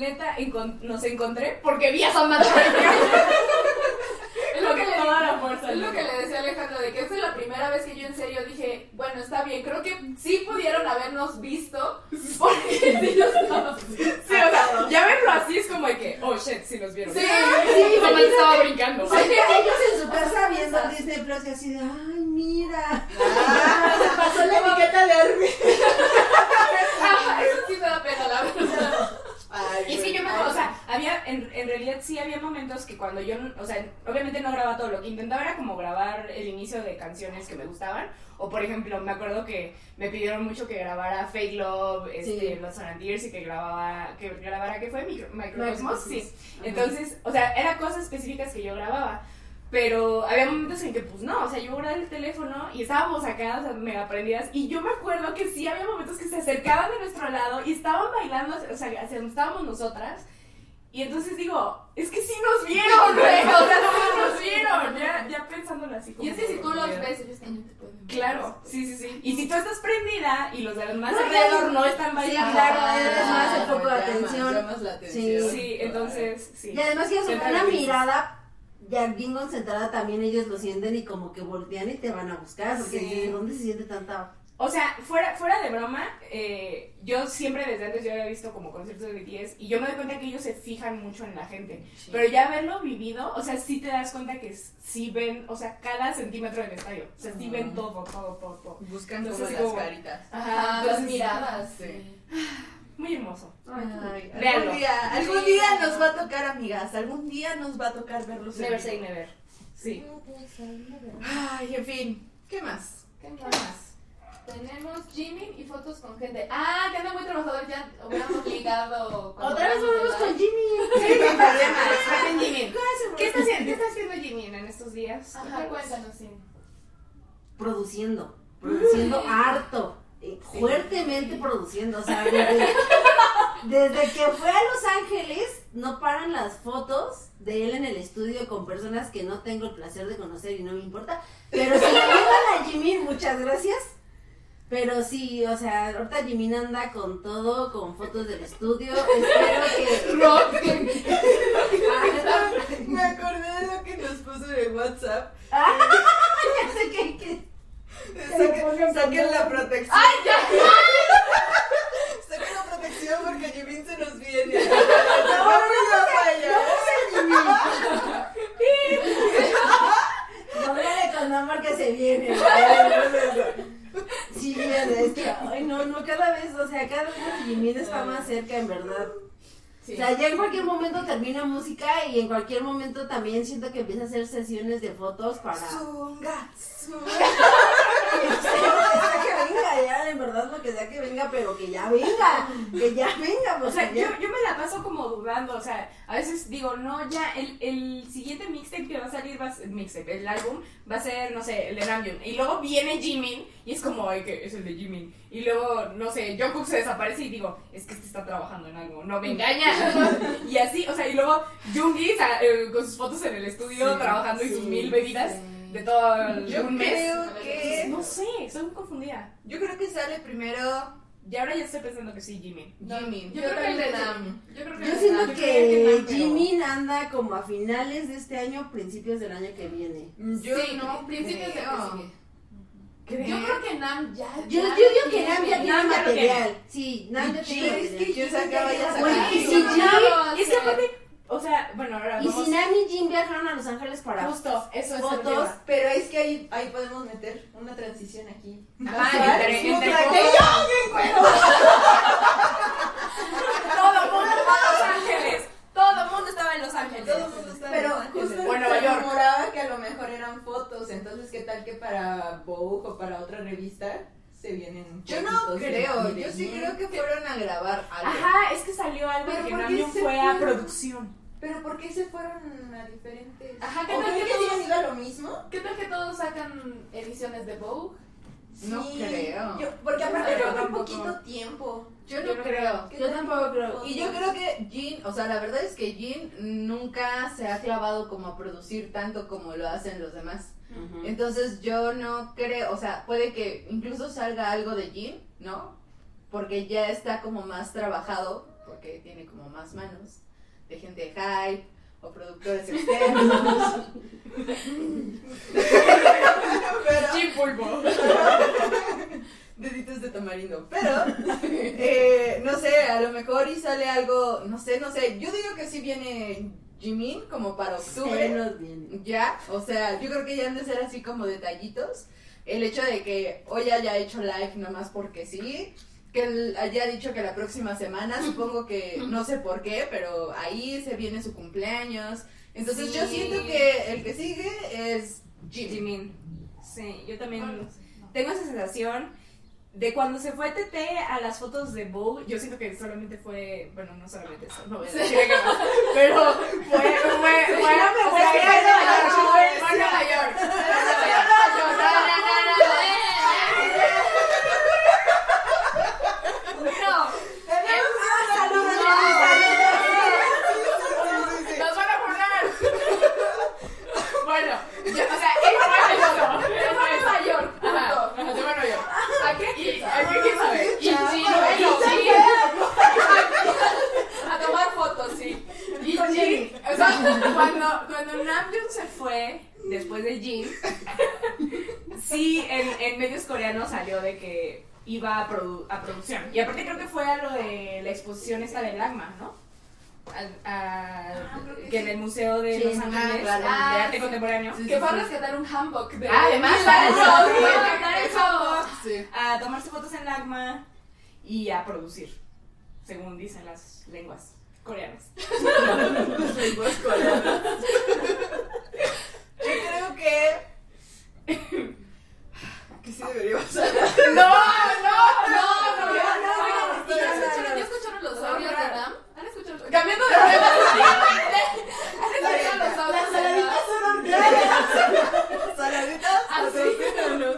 neta, nos encontré porque vi a Samantha. Es lo que le toda la fuerza. Es lo que le decía a Alejandro, de que esta es la primera vez que yo en serio dije, bueno, está bien, creo que sí pudieron habernos visto, porque sí nos Sí, o sea, ya verlo así es como de que, oh shit, sí nos vieron. Sí, Sí, Samantha estaba brincando. Oye, ellos en su casa viendo Disney Plus y así de, ay, mira. Ah, se pasó la etiqueta de. Ajá, eso sí me da pena, la verdad. Ay, Y es que yo me acuerdo, o sea, había, en, en realidad sí había momentos que cuando yo, o sea, obviamente no grababa todo, lo que intentaba era como grabar el inicio de canciones que me gustaban, o por ejemplo, me acuerdo que me pidieron mucho que grabara Fake Love, este, Sí. Los Sonantiers y que grababa, que grabara, ¿qué fue? Micro- Microcosmos, Microcosmos. sí. Entonces, o sea, eran cosas específicas que yo grababa. Pero había momentos en que, pues no, o sea, yo guardaba el teléfono y estábamos acá, o sea, mega prendidas. Y yo me acuerdo que sí había momentos que se acercaban de nuestro lado y estaban bailando, o sea, hacia donde estábamos nosotras. Y entonces digo, es que sí nos vieron, güey, o sea, sí nos vieron. Ya, ya pensándolo así. como Y es que si tú los ves, ellos también te pueden ver. Claro, sí, sí, sí. Y si tú estás prendida y los demás No, alrededor no están Sí, bailando. claro, eres más el foco de atención. llamas la atención. Sí, entonces, sí. Y además que es una mirada ya bien concentrada también ellos lo sienten y como que voltean y te van a buscar porque Sí. dices, ¿dónde se siente tanta O sea, fuera, fuera de broma, eh, yo siempre desde antes yo había visto como conciertos de BTS y yo me doy cuenta que ellos se fijan mucho en la gente. Pero ya haberlo vivido, o sea, sí te das cuenta que sí ven, o sea, cada centímetro del estadio. O sea, sí ven todo, todo, todo, todo. Buscan como Entonces, las como- caritas. Ajá, las entonces, miradas. sí. sí. Muy hermoso. Ay, Véanlo. algún día, algún día nos va a tocar, amigas. Algún día nos va a tocar verlos. en Never say never. Sí. Ay, en fin. ¿Qué más? ¿Qué más? Tenemos Jimmy y fotos con gente. Ah, que anda muy trabajador, ya hubiéramos ligado. Otra vez volvemos con. Jimmy. Sí, sin problemas. ¿Qué está haciendo, qué está haciendo Jimin en estos días? Ajá, cuéntanos, sí. Produciendo, produciendo harto, fuertemente produciendo, o sea, desde, desde que fue a Los Ángeles no paran las fotos de él en el estudio con personas que no tengo el placer de conocer y no me importa, pero si la llevan a Jimmy, muchas gracias. Pero sí, o sea, ahorita Jimmy anda con todo, con fotos del estudio. Espero que. Me acordé de lo que nos puso en el WhatsApp. ya sé que, que- Saquen, saquen la protección. ¡Ay, ya! Saquen la protección porque Jimin se nos viene. No, no, falla. Póngale con amor que se viene. Sí, es que, ay, no, no, cada vez, o sea, cada vez Jimin está más cerca, en verdad. Sí. O sea, ya en cualquier momento termina música y en cualquier momento también siento que empieza a hacer sesiones de fotos para... Zunga, zunga. que venga que sea que venga, pero que ya venga, que ya venga, O sea, ya. yo, yo me la paso como dudando, o sea, a veces digo, no, ya, el, el siguiente mixtape que va a salir, va a ser, mixtape, el álbum, va a ser, no sé, el de Namjoon, y luego viene Jimin, y es como, ay, que es el de Jimin, y luego, no sé, Jungkook se desaparece y digo, es que este está trabajando en algo, no me engaña, y así, o sea, y luego Jungi eh, con sus fotos en el estudio, Sí, trabajando y sus mil bebidas sí. De todo el- Yo un mes. creo que. No sé, estoy muy confundida. Yo creo que sale primero Y ahora ya estoy pensando que sí, Jimin. Jimin. Yo, creo que el de Nam. Yo creo que Yo el de siento Nam. que Nam, pero- Jimin anda como a finales de este año, principios del año que viene. Yo sí, no principios de que creo. sigue. Yo creo que Nam ya. Yo, ya yo digo que. Nam ya tiene Nam ya lo tiene. material. Sí, Nam ya tiene material. que yo sacaba ya Güey, sacaba. y si Sí, Jim- ya lo Y es que aparte, o sea, bueno, ahora Y vamos si Nam y Jim viajaron a Los Ángeles para Justo, eso es fotos, Pero es que ahí, ahí podemos meter una transición aquí. Ajá, entre, entre que todo el mundo estaba en Los Ángeles. Todo el mundo estaba en Los Ángeles. Todo el mundo está en Pero Los Ángeles. justo O en Nueva se rumoraba que a lo mejor eran fotos, entonces qué tal que para Vogue o para otra revista se vienen Yo no creo, yo sí creo que fueron a grabar algo. Ajá, es que salió algo Pero que ¿por qué Namjoon se fue a producción. Pero ¿por qué se fueron a diferentes? Ajá, ¿qué ¿O tal creen que que todos- han ido a lo mismo? ¿Qué tal que todos sacan ediciones de Vogue? No creo. yo- porque aparte fue muy tampoco. poquito tiempo. Yo no Yo creo. creo. Yo tampoco creo. Y yo creo que Jin, o sea, la verdad es que Jin nunca se ha clavado como a producir tanto como lo hacen los demás. Entonces yo no creo, o sea, puede que incluso salga algo de Jin, ¿no? Porque ya está como más trabajado, porque tiene como más manos de gente de hype o productores externos. Pero- Chipulpo. deditos de tamarindo. Pero, eh, no sé, a lo mejor y sale algo, no sé, no sé. Yo digo que sí viene Jimin como para octubre. Bien. Ya, o sea, yo creo que ya han de ser así como detallitos. El hecho de que hoy haya hecho live nomás porque sí. Que él haya dicho que la próxima semana, supongo que, no sé por qué, pero ahí se viene su cumpleaños. Entonces yo Sí. siento que el que sigue es Jimin. Jimin. Sí, yo también tengo esa sensación de cuando se fue TT a las fotos de Vogue, yo siento que solamente fue, bueno, no solamente eso, no voy a decir más, pero fue, fue, fue, fue fue fue a Nueva York. No, nos van a burlar. Bueno, yo, o sea, él fue a eso, él fue a Nueva York, ajá, ajá, se fue a Nueva York. ¿A qué? Y, ¿A qué quién sabe? Y sí, bueno, sí. A tomar fotos, sí. Y Jin, o sea, cuando, cuando Namjoon se fue, después de Jin, sí, en, en medios coreanos salió de que iba a, produ- a producción. Y aparte creo que fue a lo de la exposición esta del AGMA, ¿no? Al- a- que en el Museo de Sí, Los ah, Ángeles claro. de Ah, Arte sí. Contemporáneo. Sí, Que fue a rescatar un handbook de Ah, además, mil para años, eso, fue sí. a rescatar el handbook. Sí. a tomarse fotos en el AGMA y a producir, según dicen las lenguas coreanas. Yo creo que. Que sí deberíamos hablar. ¡No, no, No, no, no, no, no. no, ¿Y ya escucharon, los audios de Nam? ¿Han escuchado? Cambiando de tema. ¿Han escuchado los Las audios de Nam? saladitas son orgánicas. Saladitas. Ah, sí. patrocínanos.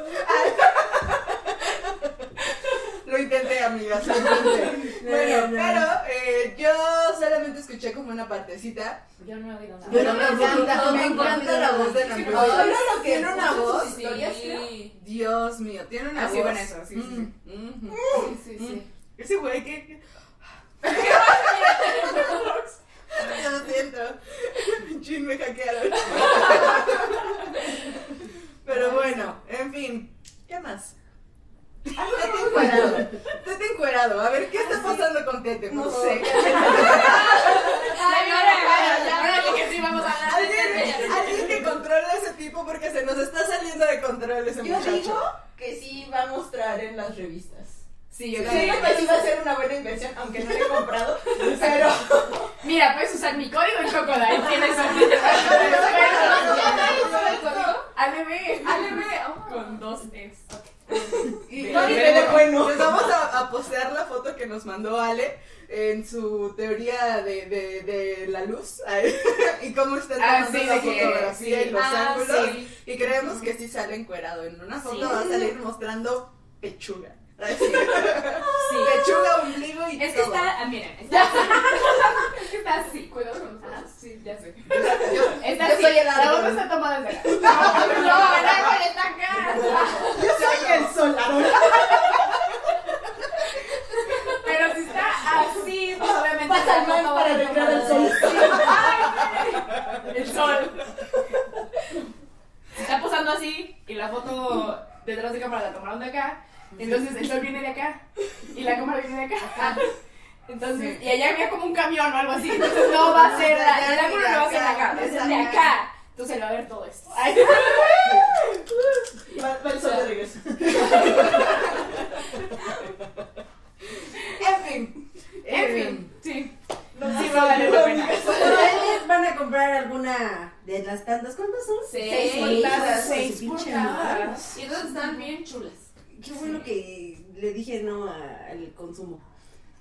Lo intenté, amigas, lo intenté. Bueno, no. pero eh, yo solamente escuché como una partecita. Yo no he oído nada. Pero me encanta, no, me encanta no, la voz de no, Namjoon. no, ¿Ahora no, lo que tiene una voz? Dios mío, tiene una Ah, sí, voz. bueno, eso, sí, sí, sí. Mm, mm. Sí, sí, sí. Ese güey que. Yo lo siento. Chin, me hackearon. Pero bueno, en fin. ¿Qué más? Tete encuerado. Tete encuerado. A ver, ¿qué está pasando con Tete? No sé. Ay, ahora que sí vamos a hablar ¿Alguien, que controle a ese tipo porque se nos está saliendo de control ese Yo muchacho. digo que sí va a mostrar en las revistas. Sí, yo Siento también. que sí va a ser una buena inversión, aunque no lo he comprado. Pero Mira, puedes usar mi código en Crocodile. Tienes el código? ALB, oh. Con dos S. Y De- no, de- y de- le- bueno, les vamos a, a postear la foto que nos mandó Ale en su teoría de, de, de la luz y cómo está Ah, tomando sí, la fotografía sí. y los Ah, ángulos. sí. Y creemos que sí sale encuerado. En una foto va a salir mostrando pechuga. Así. Sí. Pechuga, ombligo y Es que todo. está, ah, miren, está, Es que está así, cuidado con los ah, ojos. sí, ya sé. Yo, Está yo así, soy el la árbol. foto está tomada desde acá. No, no, el árbol está acá. Yo soy el solarón. Pero si está así, pues obviamente Pasa la el man foto para arreglar el sol. Sí. Ay, El sol. Se está posando así y la foto detrás de cámara la tomaron de acá. Entonces el sol viene de acá y la cámara viene de acá. Entonces, y allá había como un camión o algo así. Entonces no va a ser la, el ángulo no va a ser de acá, ser de acá. Entonces va a ver todo esto. Ay. va, va el sol de regreso. En fin. En fin, sí. No, Sí, va a valer la pena. ¿Ustedes van a comprar alguna de las tantas? ¿Cuántas son? Seis portadas. Seis Su pinche portadas. Y entonces están bien chulas. Qué bueno que le dije no al consumo.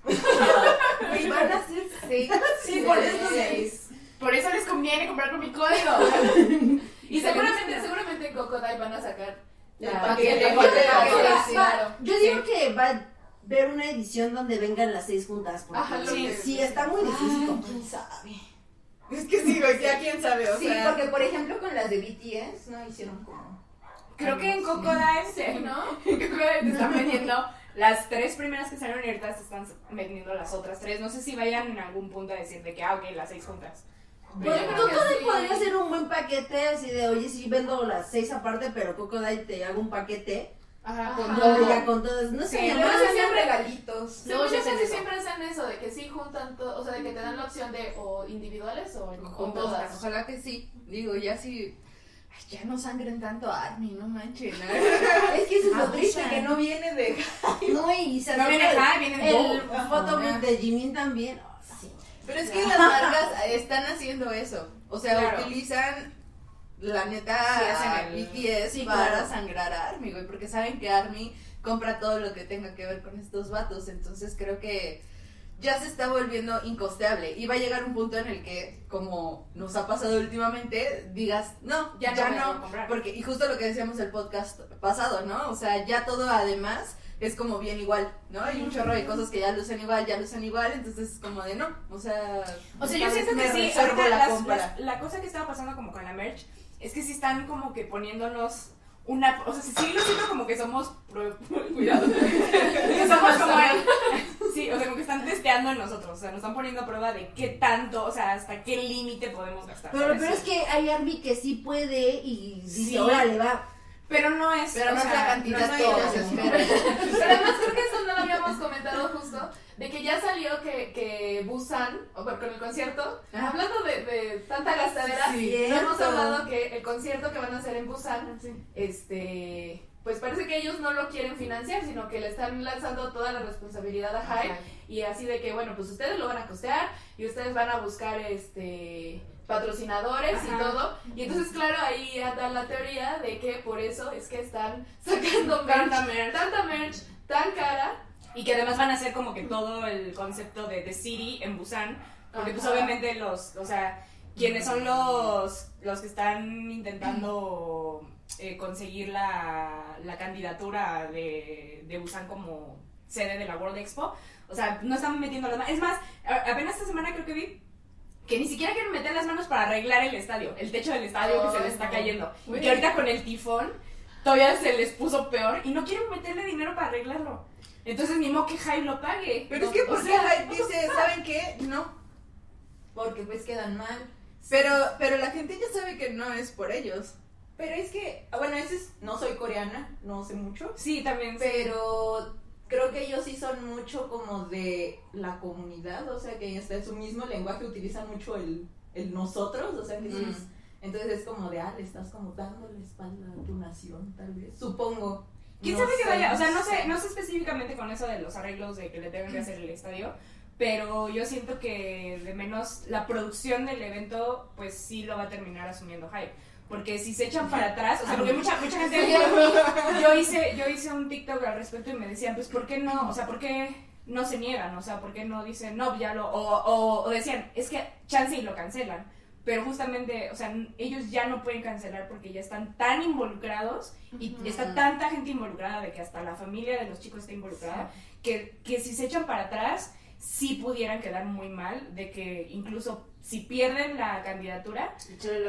Y van a ser seis. Sí, por eso, por eso les conviene comprar con mi código. Y seguramente, seguramente en van a sacar El Ah, paquete, yo, digo que va- sí. va- yo digo que va a haber una edición donde vengan las seis juntas. Porque Ajá, lo sí, sí, está muy difícil. ¿Quién sabe? Es que sí, güey, ya quién sabe, o Sí, sea. porque por ejemplo con las de BTS no hicieron. Creo que en Cocodile, Sí, ¿no? en Cocodile te están vendiendo las tres primeras que salieron y ahorita te están vendiendo las otras tres. No sé si vayan en algún punto a decir de que, ah, ok, las seis juntas. Pues, Cocodile sí. podría ser un buen paquete así de, oye, sí vendo las seis aparte, pero Cocodile te hago un paquete. Ajá, con Donde todo. ya con todas, no sé, Sí, creo se siempre- regalitos. Según Muchos yo hacen casi siempre hacen eso, de que sí juntan todo, o sea, de que te dan la opción de o individuales o con todas. Ojalá que sí. Digo, ya sí. Ay, ya no sangren tanto a Army, no manchen. Es que eso es lo triste, que no viene de. No, y se No viene High, viene El de Jimin también. oh, sí. Pero es que las marcas están haciendo eso. O sea, Claro. utilizan la neta Sí, hacen a el- BTS Sí, para claro. sangrar a Army, güey, porque saben que Army compra todo lo que tenga que ver con estos vatos, entonces creo que ya se está volviendo incosteable y va a llegar un punto en el que, como nos ha pasado últimamente, digas, no, Ya ya, no porque, y justo lo que decíamos el podcast pasado, ¿no? O sea, ya todo además es como bien igual, ¿no? Hay un chorro de cosas que ya lucen igual, ya lucen igual, entonces es como de no, o sea... O sea, yo siento que sí, ahorita la las- compra. las- la cosa que estaba pasando como con la merch es que sí están como que poniéndonos una, o sea, sí lo siento como que somos, cuidado, que somos como el- sí, o sea, como que están testeando en nosotros, o sea, nos están poniendo a prueba de qué tanto, o sea, hasta qué límite podemos gastar. Pero lo peor es que hay Army que sí puede y dice, Sí. órale, va. Pero no es, Pero no es la cantidad no es esperan. Pero además creo que eso no lo habíamos comentado justo, de que ya salió que, que Busan, o con el concierto, Ajá. hablando de, de tanta gastadera, Sí, no hemos hablado que el concierto que van a hacer en Busan, este, pues parece que ellos no lo quieren financiar, sino que le están lanzando toda la responsabilidad a Hype, y así de que, bueno, pues ustedes lo van a costear, y ustedes van a buscar, este patrocinadores y todo. Y entonces claro ahí da la teoría de que por eso es que están sacando merch, Tanta merch. tanta merch tan cara. Y que además van a hacer como que todo el concepto de The City en Busan, porque pues obviamente los, o sea, quienes son los, los que están intentando eh, conseguir la, la candidatura de, de Busan como sede de la World Expo, o sea, no están metiendo las manos. Es más, a- apenas esta semana creo que vi que ni siquiera quieren meter las manos para arreglar el estadio, el techo del estadio que se les está no. cayendo. Y que ahorita con el tifón todavía se les puso peor y no quieren meterle dinero para arreglarlo. Entonces ni modo que Hype lo pague. Pero es que, O ¿por qué sea, Hype dice, ¿saben qué? No. Porque pues quedan mal. Pero, pero la gente ya sabe que no es por ellos. Pero es que, bueno, ese es, no soy coreana, no sé mucho. Sí, también. Pero creo que ellos sí son mucho como de la comunidad, o sea que hasta en su mismo lenguaje utilizan mucho el, el nosotros, o sea que es- entonces es como de, ah, le estás como dando la espalda a tu nación, tal vez, supongo. ¿Quién No sabe que vaya? O sea, no sé, no sé específicamente con eso de los arreglos de que le deben de hacer el estadio, pero yo siento que de menos la producción del evento, pues sí lo va a terminar asumiendo Hype. Porque si se echan para atrás, o sea, porque mucha, mucha gente. Yo hice, yo hice un TikTok al respecto y me decían, pues, ¿por qué no? O sea, ¿por qué no se niegan? O sea, ¿por qué no dicen, no, ya lo. O, o, o decían, es que chance y lo cancelan. Pero justamente, o sea, ellos ya no pueden cancelar porque ya están tan involucrados y está tanta gente involucrada de que hasta la familia de los chicos está involucrada, que, que si se echan para atrás, sí pudieran quedar muy mal, de que incluso si pierden la candidatura,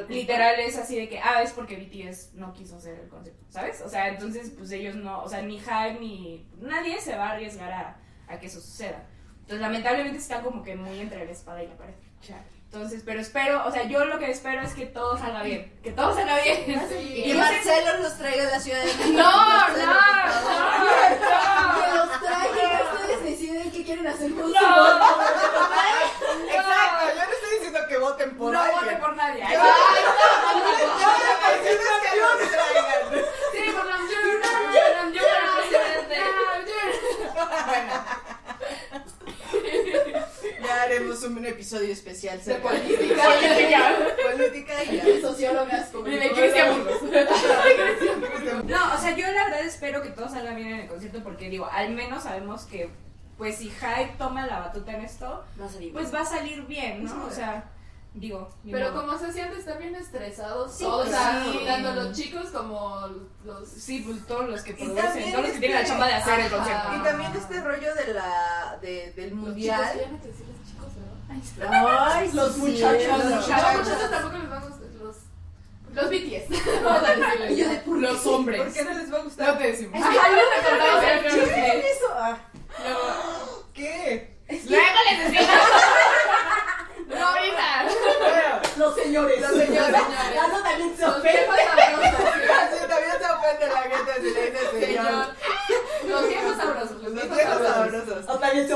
literal es así de que, ah, es porque BTS no quiso hacer el concierto, ¿sabes? O sea, entonces, pues ellos no, o sea, ni Hype ni nadie se va a arriesgar a, a que eso suceda. Entonces, lamentablemente está como que muy entre la espada y la pared. Entonces, pero espero, o sea, yo lo que espero es que todo salga bien, que todo salga bien. Y Y Marcelo nos traiga a la Ciudad de México. No, Marcelo, no, favor. Que los traigan, ustedes deciden qué quieren hacer con su No, voto. Exacto, yo no estoy por no vote por nadie. Yo- yo los traigan. Sí, por la Ya haremos un episodio especial De sobre política. política y ya. Sociólogas de Cristian. No, o sea, yo la verdad espero que todo salga bien en el concierto porque digo, al menos sabemos que pues si Hype toma la batuta en esto, Va a salir. pues va a salir bien, ¿no? O sea, Digo, ni Pero modo. como se siente, están bien estresados Sí, todos, claro. tanto los chicos como los... Sí, pues todos los que producen, todos los que tienen la este- chamba de hacer el concierto. Y también este rollo de la, de, del Los chicos, mundial. no. Ay, Los sí, muchachos, los los muchachos tampoco les van a gustar los... Los BTS. Vamos a decirles. Yo de, ¿por Los hombres. ¿Por qué no les va a No gustar? te decimos. Ajá, yo te contaba el ¿Qué club. es eso? Ah, Luego, ¿Qué? luego les decimos. No, ahorita. Bueno, Los señores. Los señores. Dando también se Los ofende. viejos sabrosos. así también se ofende la gente si le dice señor. Señor. Los viejos sabrosos. Los Los viejos viejos sabrosos. sabrosos. O también se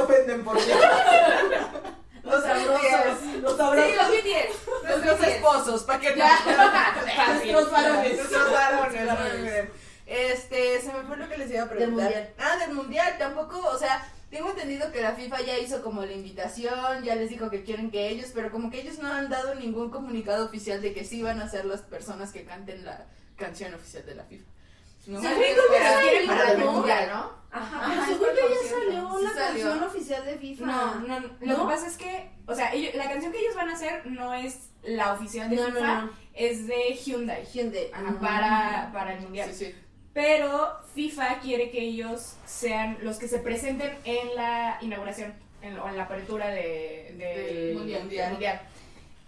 Los sabrosos. Los sabrosos. los Nuestros esposos, ¿para? Fácil. Nuestros varones. Nuestros varones. Este, se me fue lo que les iba a preguntar. mundial. Ah, del mundial, tampoco, o sea, tengo entendido que la FIFA ya hizo como la invitación, ya les dijo que quieren que ellos, pero como que ellos no han dado ningún comunicado oficial de que sí van a ser las personas que canten la canción oficial de la FIFA. No Sí, que para el mundial, ¿no? Ajá, Ajá, según fue yo ya salió Sí la salió. canción oficial de FIFA. No, no, lo ¿No? que pasa es que, o sea, ellos- la canción que ellos van a hacer no es la oficial de No, FIFA, no, no. es de Hyundai Hyundai. ajá, para, para el mundial. Sí, sí. Pero FIFA quiere que ellos sean los que se presenten en la inauguración en, o en la apertura de, del Del mundial, mundial. mundial.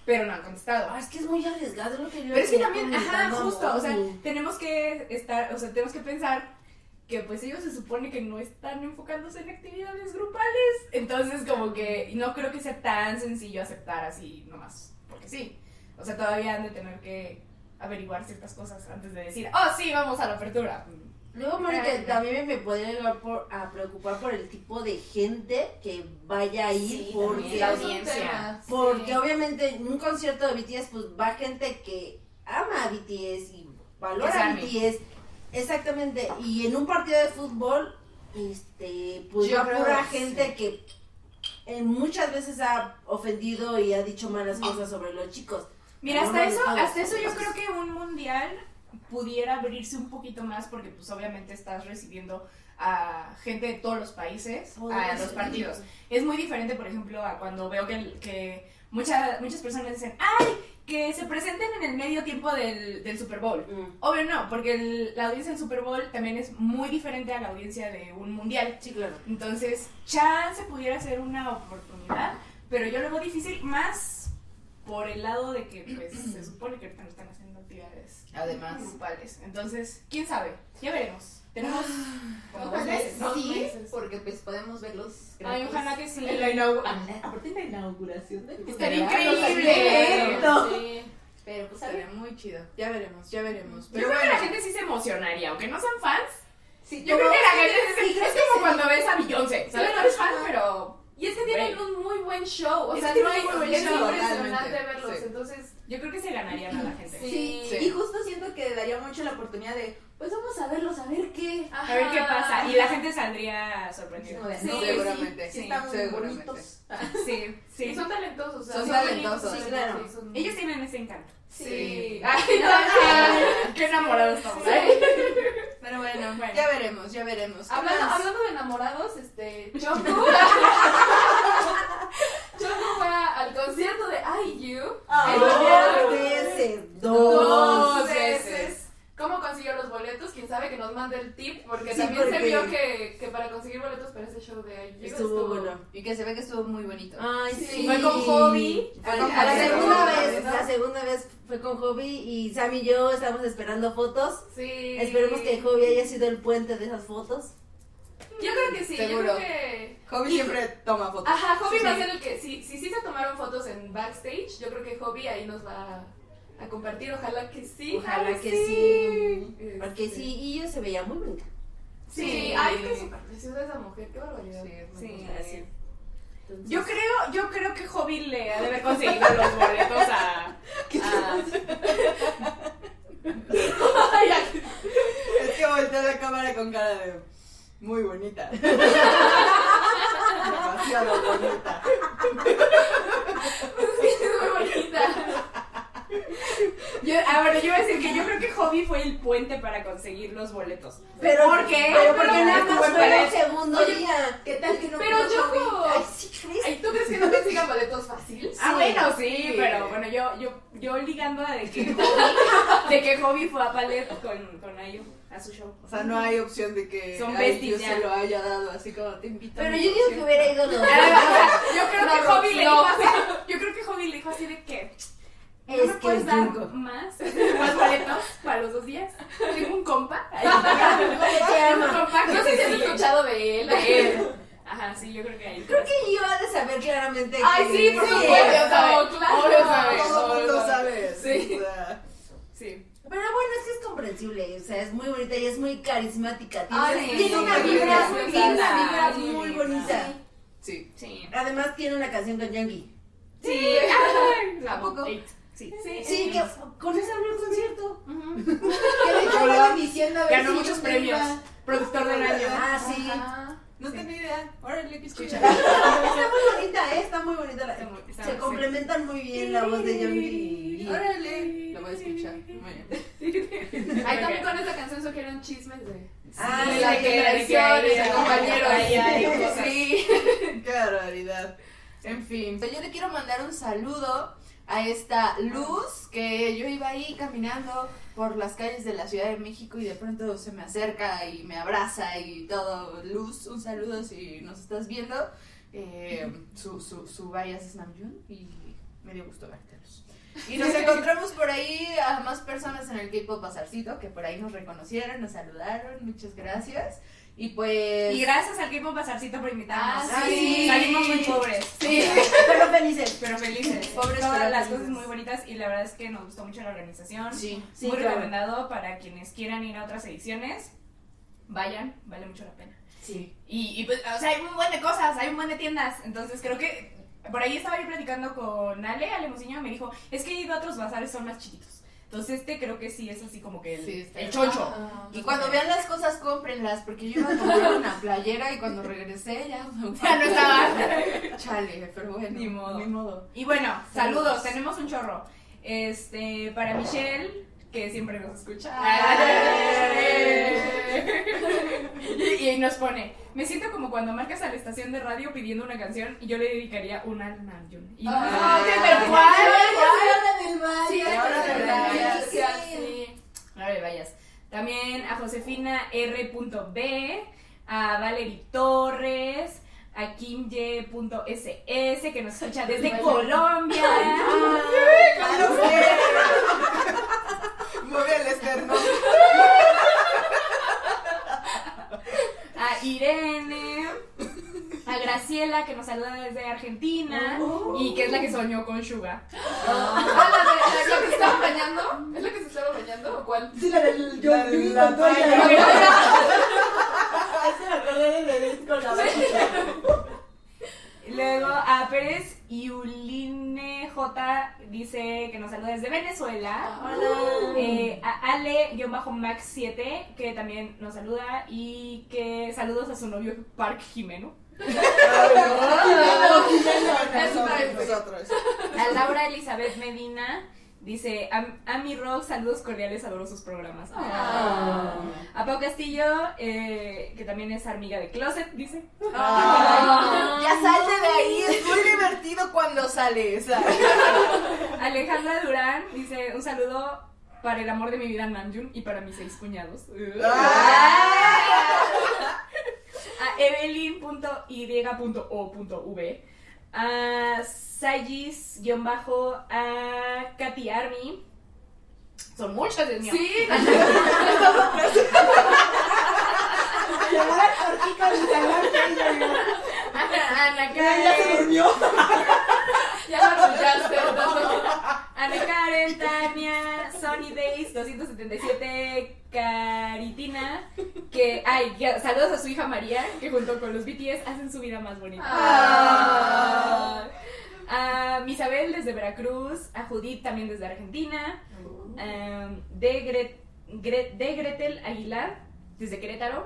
Pero no han contestado. Ah, es que es muy arriesgado lo que yo Pero es que también, ajá, justo, o sea, tenemos que estar, o sea, tenemos que pensar que pues ellos se supone que no están enfocándose en actividades grupales, entonces como que no creo que sea tan sencillo aceptar así nomás, porque sí, o sea, todavía han de tener que averiguar ciertas cosas antes de decir, oh sí, vamos a la apertura. Luego, Mónica, también me podría llegar por, a preocupar por el tipo de gente que vaya a ir, Sí, porque. La audiencia. sí. porque obviamente en un concierto de BTS, pues va gente que ama a BTS y valora a. BTS. Exactamente, y en un partido de fútbol, este, pues Yo va sí. gente que eh, muchas veces ha ofendido y ha dicho malas cosas sobre los chicos. Mira, hasta eso, hasta eso yo creo que un mundial pudiera abrirse un poquito más porque pues obviamente estás recibiendo a gente de todos los países Podría a los partidos. Es muy diferente, por ejemplo, a cuando veo que, que muchas muchas personas dicen, ¡ay! Que se presenten en el medio tiempo del, del Super Bowl. Obvio no, porque el- la audiencia del Super Bowl también es muy diferente a la audiencia de un mundial. Sí, claro. Entonces, chance pudiera ser una oportunidad, pero yo lo veo difícil más el lado de que pues, se supone que ahorita no están haciendo actividades Además. grupales. Entonces, quién sabe, ya veremos. Tenemos como dos meses, ¿no? sí. Meses. porque pues podemos verlos Ay, ojalá que sí. En la inaugu- Aparte en la inauguración del Estaría increíble. Sí. Pero pues a ver. Estaría muy chido. Ya veremos, ya veremos. Yo Pero creo que bueno, la gente sí se emocionaría, aunque no sean fans. Sí, Yo creo que la gente sí, sí, es como cuando ves a Beyoncé. ¿Sabes? No eres fan, pero Y es que tienen un muy buen show. O Es sea, no hay, es show, impresionante verlos. sí. Entonces, yo creo que se ganarían a la gente. sí. Sí. Y justo siento que daría mucho la oportunidad de, pues vamos a verlos, a ver qué. A ver qué pasa. Y la gente saldría sorprendida. Sí, no, seguramente. Sí, sí, están seguramente. bonitos. Sí, sí. Y son talentosos. o sea, Son talentosos. sí, claro. sí, son- Ellos tienen ese encanto. Sí. Ay, no, qué enamorados estamos. ¿eh? pero bueno, Bueno. ya veremos, ya veremos. ¿Qué Hablando, de enamorados, este, Choco. Choco fue al concierto de IU. Ay, El dos. veces. ¿Cómo consiguió los boletos? Quién sabe que nos mande el tip, porque Sí, también se porque- vio que, que para conseguir boletos para ese show de IU Estuvo bueno. Y que se ve que estuvo muy bonito. Ay, Sí. sí. Fue con Hobby. Fue con a la segunda vez, la segunda vez fue con Hobby y Sam y yo estamos esperando fotos. Sí. Esperemos que Hobby haya sido el puente de esas fotos. Yo creo que sí, yo Seguro. creo que... Hobby siempre toma fotos. Ajá, Hobby Sí. va a ser el que... Si, si sí se tomaron fotos en backstage, yo creo que Hobby ahí nos va a compartir. Ojalá que sí. Ojalá ay, que sí. Porque sí, y yo se veía muy bonita. Sí, Sí. ay, que es súper preciosa esa mujer, qué barbaridad. Sí, así. Entonces- Yo creo, yo creo que Hobby le ha de haber conseguido los boletos a. a- Es que volteó la cámara con cara de muy bonita. Demasiado bonita. Yo ah, bueno, yo iba a decir que yo creo que Hobby fue el puente para conseguir los boletos. Pero, ¿Por qué? Pero porque pero nada más fue el segundo Oye, día. ¿Qué tal que no Pero yo-? Ay, sí, ¿crees? Ay, ¿tú crees que no consigan boletos fácil? Ah, bueno, sí, pero bueno, yo, yo, yo ligando a de que Hobby, de que Hobby fue a Palet con, con Ayo a su show. O sea, no hay opción de que Son ay, yo ya. se lo haya dado así como te invito. a Pero mi yo digo que hubiera ido los dos. Ah, Yo creo que No, Hobby le dijo no. así, yo creo que Hobby le dijo así de que ¿No Es me que puedes dar más? ¿Más boletos para los dos días? Tengo un compa. Tengo un compa No sé si has escuchado de él. De él. Ajá, sí, yo creo que ahí. Creo que iba a saber claramente. Ay, que- sí, por supuesto, claro. Todo el mundo sabe. Sí. o sea, Sí. Pero bueno, es que es comprensible, o sea, es muy bonita y es muy carismática. Tiene, Ay, tiene sí, una vibra, tiene una muy bonita. sí. Sí. Además tiene una canción con Yangi. Sí. La poco? Sí. Sí, que con esa abrió el concierto. Que de hecho estaban diciendo a ver Ganó si muchos premios. iba. Productor del año. Ah, sí. Ajá. No tenía idea. Órale, que escucha. Está muy bonita, ¿eh? Está muy bonita. la- Está muy- está Se muy- complementan muy bien la voz de y... Órale. Lo voy a escuchar. Muy bien. Ahí también con esta canción surgieron chismes de, Ah, de sí, que- compañeros. Sí. Qué barbaridad. En fin, yo le quiero mandar un saludo a esta luz que yo iba ahí caminando por las calles de la Ciudad de México y de pronto se me acerca y me abraza y todo. Luz, un saludo si nos estás viendo. Eh, su, su, su bias es Namjoon y me dio gusto verte, Luz. Y nos encontramos por ahí a más personas en el K-Pop Bazarcito que por ahí nos reconocieron, nos saludaron, muchas gracias. Y pues... Y gracias al equipo Pasarcito por invitarnos. Ah, sí. Salimos muy pobres. Sí. Pero felices. Pero felices. Pobres, Todas pero las felices. cosas muy bonitas y la verdad es que nos gustó mucho la organización. Sí. Sí, muy claro. recomendado para quienes quieran ir a otras ediciones. Vayan, vale mucho la pena. Sí. Y, y, pues, o sea, hay un buen de cosas, hay un buen de tiendas. Entonces creo que por ahí estaba yo platicando con Ale, Ale Musiño, me dijo, es que he ido a otros bazares, son más chiquitos. Entonces este creo que sí es así como que el, Sí, el choncho. Y cuando vean las cosas, cómprenlas, porque yo iba a comprar una playera y cuando regresé ya, Ya no estaba. Chale, pero bueno, Ni modo. Ni modo. Y bueno, saludos, tenemos un chorro. Este, para Michelle, que siempre nos escucha. y, y nos pone, me siento como cuando marcas a la estación de radio pidiendo una canción y yo le dedicaría una a Namjoon. Y Ah, no, qué tal mar. Sí, ahora de verdad, verdad. sí. Sí. Ahora le vayas. También a Josefina R.B, a Valerie Torres, a kimye.ss que nos escucha desde Colombia. Mueve el externo. a Irene, a Graciela que nos saluda desde Argentina y que es la que soñó con Suga. Ah, la, de- la que se estaba bañando. ¿Es la que se estaba bañando o cuál? Sí, la del yo La- la toalla. de la. Y Luego a Pérez Yuline J dice que nos saluda desde Venezuela. Hola. Eh, a Ale-Max7 que también nos saluda y que saludos a su novio Park Jimeno. A Laura Elizabeth Medina dice a, a mi rock saludos cordiales adoro sus programas. Ah. A Pau Castillo eh, que también es amiga de Closet dice. Ah. Ya salte de ahí, es muy divertido cuando sales. Alejandra Durán dice un saludo para el amor de mi vida Namjoon y para mis seis cuñados. A evelyn.y.o.v A Sayis bajo a Katy Army. Son muchos, Dios mío. Sí. Llegó. Ana Ya se Karen, durmió. Ya la arrullaste. Ana Karen, Tania, Sonny Days, 277, Caritina, que, ay, ya, saludos a su hija María, que junto con los BTS hacen su vida más bonita. Ah. A Misabel desde Veracruz, a Judith también desde Argentina, um, de, Gret- Gre- de Gretel Aguilar desde Querétaro,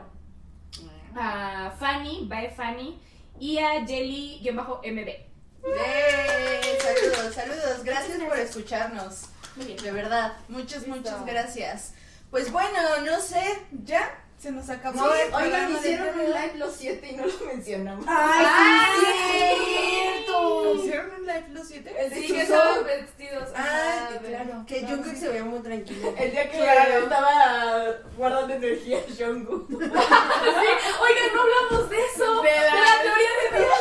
a Fanny, bye Fanny, y a Jelly-MB. Saludos, saludos. Gracias por escucharnos. Muy bien. De verdad, muchas, Listo. muchas gracias. Pues bueno, no sé, ya se nos acabó Sí, el oigan, hicieron un live los siete y no lo mencionamos. ¡Ay, sí, cierto! ¿Hicieron un live los siete? El Sí, que estaban vestidos. Ah, claro. Que yo creo que se veía muy tranquilo. el día que Claro. estaba guardando energía Jungkook. Oigan, no hablamos de eso. De De la- teoría de Diana.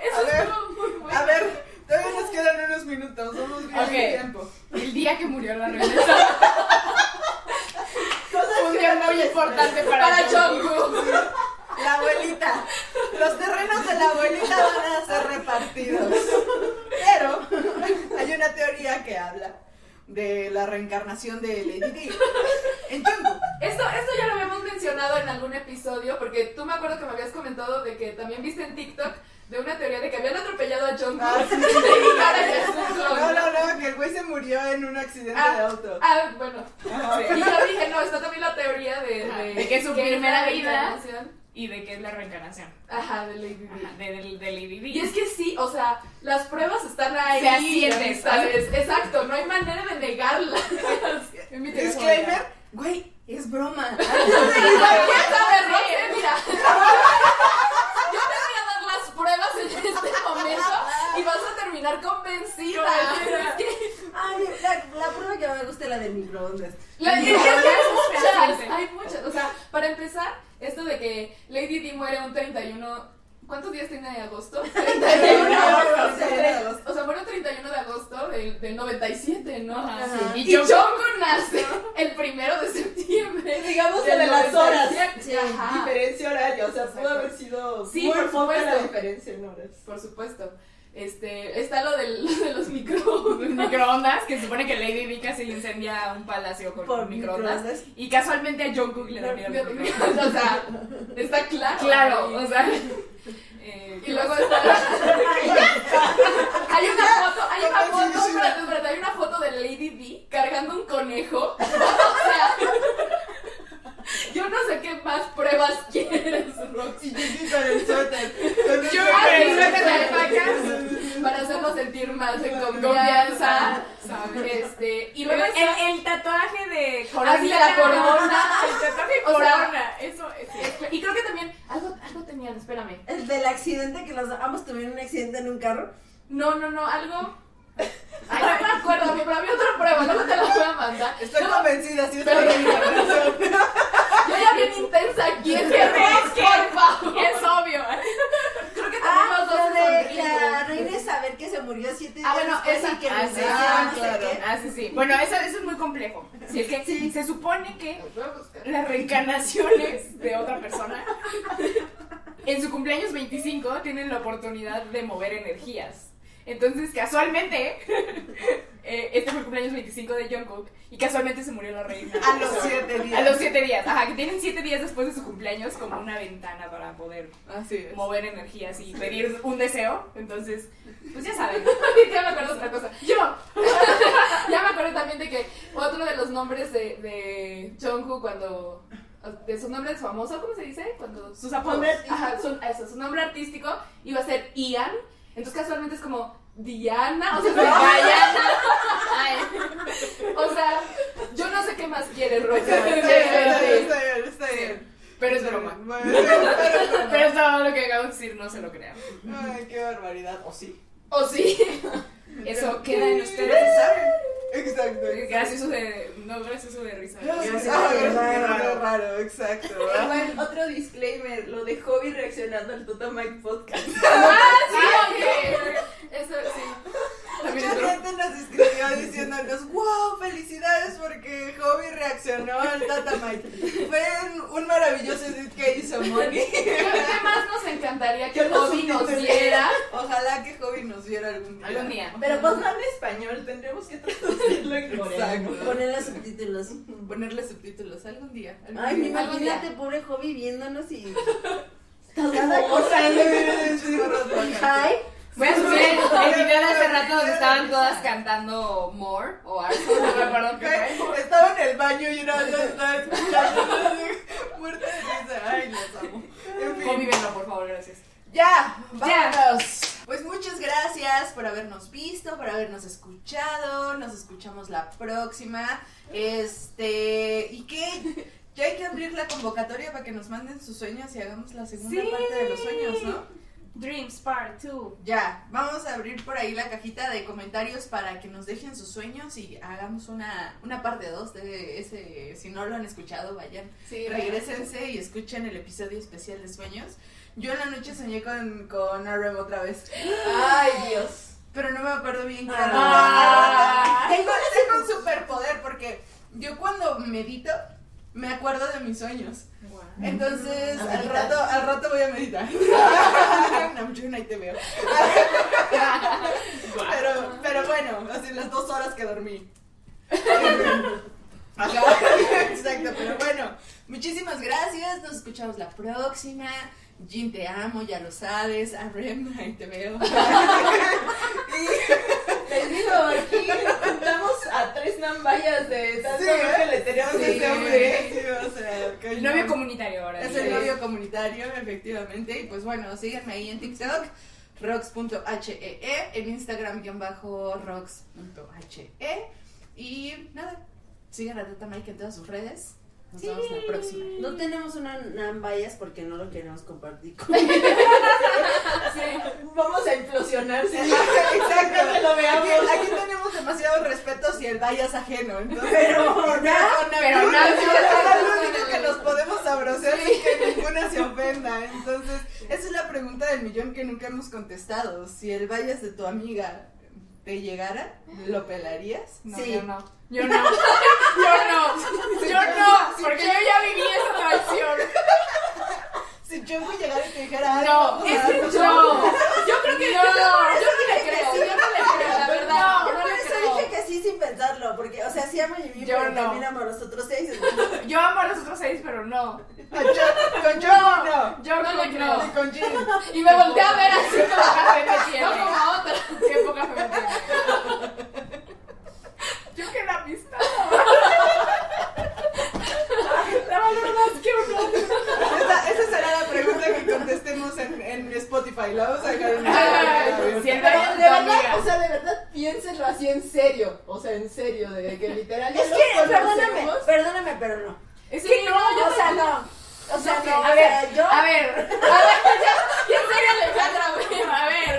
Eso A ver, estuvo muy bueno. A ver, todavía nos quedan unos minutos, vamos bien Ok. de tiempo. El día que murió la reina Día muy importante para, Para Jungkook. La abuelita. Los terrenos de la abuelita van a ser repartidos. Pero hay una teoría que habla de la reencarnación de Lady Di en Jungkook. Esto, esto ya lo habíamos mencionado en algún episodio, porque tú me acuerdo que me habías comentado de que también viste en TikTok de una teoría de que habían atropellado a Jungkook Ah, sí, sí, No, no, no, que el güey se murió en un accidente de Ah, auto. ah, bueno. Ajá. Y yo dije, no, está también la teoría de, de, de que su es la primera vida- reencarnación. Y de que es la reencarnación. Ajá, de Lady Di. Ajá, de, de, de Lady Di. Y es que sí, o sea, las pruebas están ahí. Fehacientes. ¿sabes? Exacto, no hay manera de negarlas. Disclaimer, güey, es broma. ¿Quién sabe, Roxy? Mira. Yo te voy a dar las pruebas en este momento y vas a terminar convencida. Ay, la, la prueba que me gusta es la del microondas. La- es que No, hay muchas, hay muchas. O sea, para empezar, esto de que Lady Di muere un 31. ¿Cuántos días tiene de agosto? 31 de agosto. O sea, un 31 de agosto del, del 97, ¿no? Ajá, sí. Y Jungkook nace el primero de septiembre. Digamos del de las horas. 97. Sí. Diferencia horaria, o sea, pudo haber sido Sí, muy por poca la diferencia en horas. Por supuesto. Este, está lo del, lo de los micrófonos. microondas, que se supone que Lady Di casi incendia un palacio con Por microondas. microondas. Y casualmente a Jungkook le da miedo microondas. O sea, está claro. Claro, o sea. eh, Y luego está. hay una foto, hay una foto, espérate, espérate, hay una foto de Lady D cargando un conejo. O sea. Yo no sé qué más pruebas quieres, Roxy. Y con el suéter. Yo el suéter de. Para hacernos sentir más en Confianza. Este, y El, luego está. el, el tatuaje de corona. Así de la corona. El tatuaje de O sea, corona. Eso es. Y creo que también. Algo, algo tenían, espérame. El del accidente que los ambos tuvieron un accidente en un carro. No, no, no, algo. Ay, no me acuerdo, pero había otra prueba, luego te la voy a mandar. Estoy No, convencida, sí, Pero- estoy reencarnación. Yo ya bien intensa aquí, es que por favor. Es obvio. Creo que también Ah, los dos de la reina Isabel que se murió siete días Ah, bueno, esa- que ah, sí. Ah, no sé claro. Ah, sí, sí. Bueno, eso, eso es muy complejo. Si es que se supone que las reencarnaciones de otra persona en su cumpleaños 25 tienen la oportunidad de mover energías. Entonces, casualmente, eh, este fue el cumpleaños 25 de Jungkook y casualmente se murió la reina. A los siete días. A los 7 días. Ajá, que tienen 7 días después de su cumpleaños como una ventana para poder Así mover energías y pedir un deseo. Entonces, pues ya saben. ya me acuerdo de otra cosa. Yo. ya me acuerdo también de que otro de los nombres de, de Jungkook cuando de su nombre famoso, ¿cómo se dice? Cuando sus apodos. Nombre. Ajá, su, eso, su nombre artístico iba a ser Ian. Entonces casualmente es como Diana, o sea, Diana. O sea, yo no sé qué más quiere Rosa. Está bien, está bien, está bien. Pero es broma. Pero es todo lo que acabo de decir no se lo crean. Ay, qué barbaridad. O sí. O sí. Eso queda en ustedes. ¿Saben? Exacto. Gracioso de. No, gracioso de risa. Gracias, Ah, qué qué raro. raro, raro, exacto. Igual, otro disclaimer, lo de Hobby reaccionando al Tota Mike Podcast. Ah, sí, oye. Eso sí. Mucha gente nos escribió diciéndonos, wow, felicidades porque Hobby reaccionó al Tata Mike. Fue un, un maravilloso edit que hizo Moni. ¿Qué, más nos encantaría que Bobby nos viera? Ojalá que Hobby nos viera algún día. Algún día. Pero pues no en español, tendremos que traducirlo en coreano. Ponerle subtítulos. Ponerle subtítulos algún día. algún Ay, día. imagínate, pobre hobby viéndonos y. Cada cosa. Hi. Voy a subir el, video de hace rato donde estaban todas cantando More o Arthur, no me acuerdo qué fue. Estaba en el baño y una vez estaba escuchando. Muerta de risa. Ay, los amo. En fin. Convívenlo, por favor, gracias. Ya, vámonos. Pues muchas gracias por habernos visto, por habernos escuchado. Nos escuchamos la próxima. Este, ¿y qué? Ya hay que abrir la convocatoria para que nos manden sus sueños y hagamos la segunda Sí. parte de los sueños, ¿no? Dreams Part 2. Ya, vamos a abrir por ahí la cajita de comentarios para que nos dejen sus sueños y hagamos una, una parte 2 de ese. Si no lo han escuchado, vayan, Sí, regresense y escuchen el episodio especial de sueños. Yo en la noche soñé con, con RM otra vez, Ay, Dios. pero no me acuerdo bien qué Ah. Tengo, tengo un superpoder porque yo cuando medito me acuerdo de mis sueños. Entonces, ¿A al meditar? rato, al rato voy a meditar. Namjoon, ahí te veo. Pero, pero bueno, así las dos horas que dormí. Exacto, pero bueno, muchísimas gracias, nos escuchamos la próxima. Jin, te amo, ya lo sabes. Arem, ahí te veo. Les digo, aquí juntamos a tres nambayas de tanto Sí, ¿eh? que le tenemos Sí, a este hombre. sí, o sea, El novio comunitario ahora. Es el novio comunitario, efectivamente. Y pues bueno, síganme ahí en TikTok, rocks.hee, en Instagram, guion bajo, rocks.he. Y nada, sigan a Tata Mike en todas sus redes. Nos vemos la próxima. No tenemos una Nambayas porque no lo queremos compartir con Vamos a implosionar. sí. Exacto. Que lo veamos. Aquí, aquí tenemos demasiado respeto si el vaya es ajeno. Entonces, Pero nada, pero nada. Es lo único que nos podemos sabrosear sin que ninguna se ofenda. Entonces, esa es la pregunta del millón que nunca hemos contestado. Si el vayas de tu amiga te llegara, ¿lo pelarías? No, Sí. yo no. Yo no. Yo no. Yo no. Porque yo ya viví esa traición. Si Chongo llegara y te dijera algo, No, a es que darnos yo. Yo creo que no. Yo no le creo. Yo no le creo, la verdad. No, Yo no por le eso creo. dije que sí sin pensarlo, porque, o sea, sí amo a Jimmy, Yo pero no. también amo a los otros seis. Yo amo a los otros seis, pero no. Con Con Chongo no. Yo no le Ni creo. con Jin. Y me volteé a ver así como café me tiene. No como otra. Qué poca fe me tiene. Yo que la amistad. La valoro más que uno. Esa, esa será la pregunta que contestemos en, en Spotify. La vamos a dejar en vaya de verdad, amiga. o sea, de verdad, piénsenlo así en serio. O sea, en serio, de que literal Es que, perdóname, perdóname, pero no. Es que no, no, yo o sea, no. No. O sea, no, A o ver, sea, yo... a ver, a ver, en serio Alejandra, güey, a ver.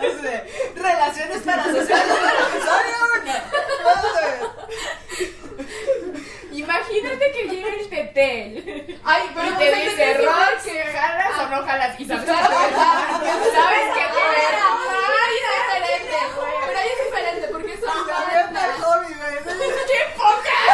Es de relaciones para sociales del episodio uno. Vamos a ver. Imagínate que llega el tete Ay, y pero te pues, dice, ¿qué Rox, que- ¿jalas o no jalas? Y sabes que claro. sabes que es diferente. Pero ahí es diferente porque es el hobby, güey. ¡Qué poca!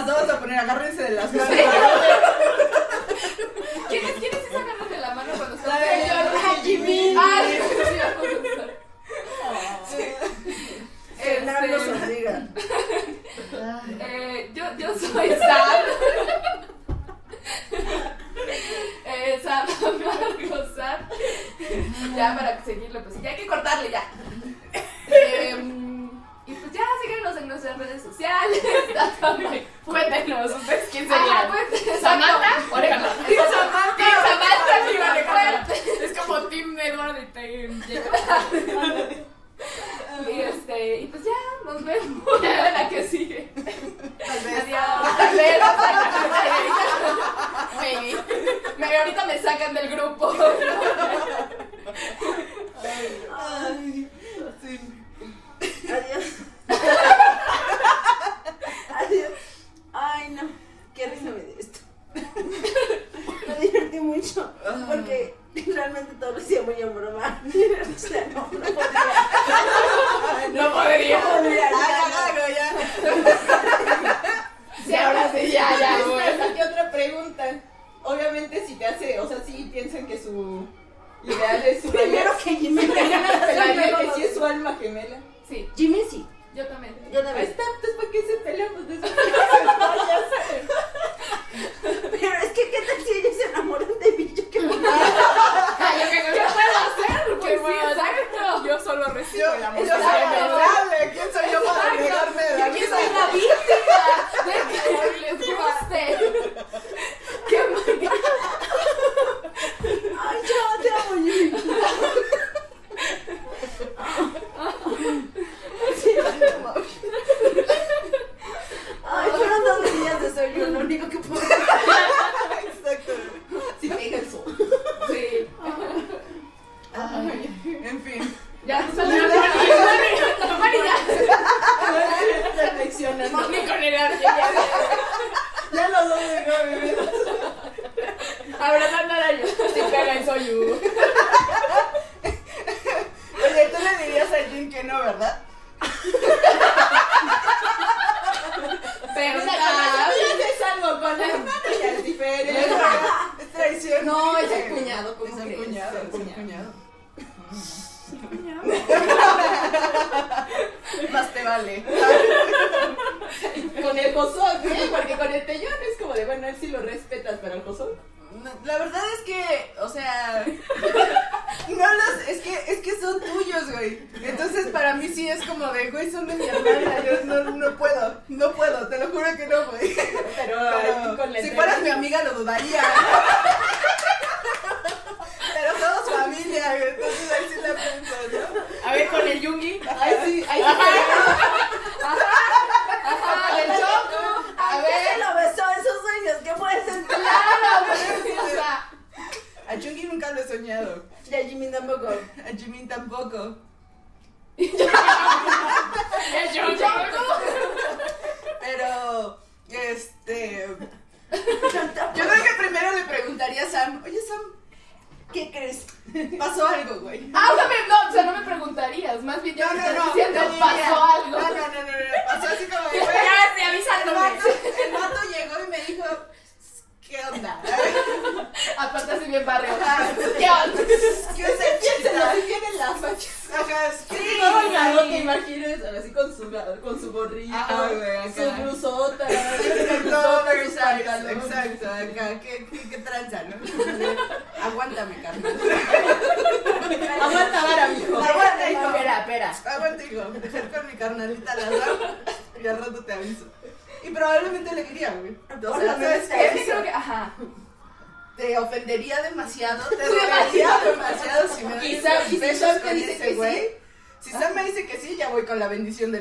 Las vamos a poner, agárrense de las manos.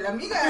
Amiga.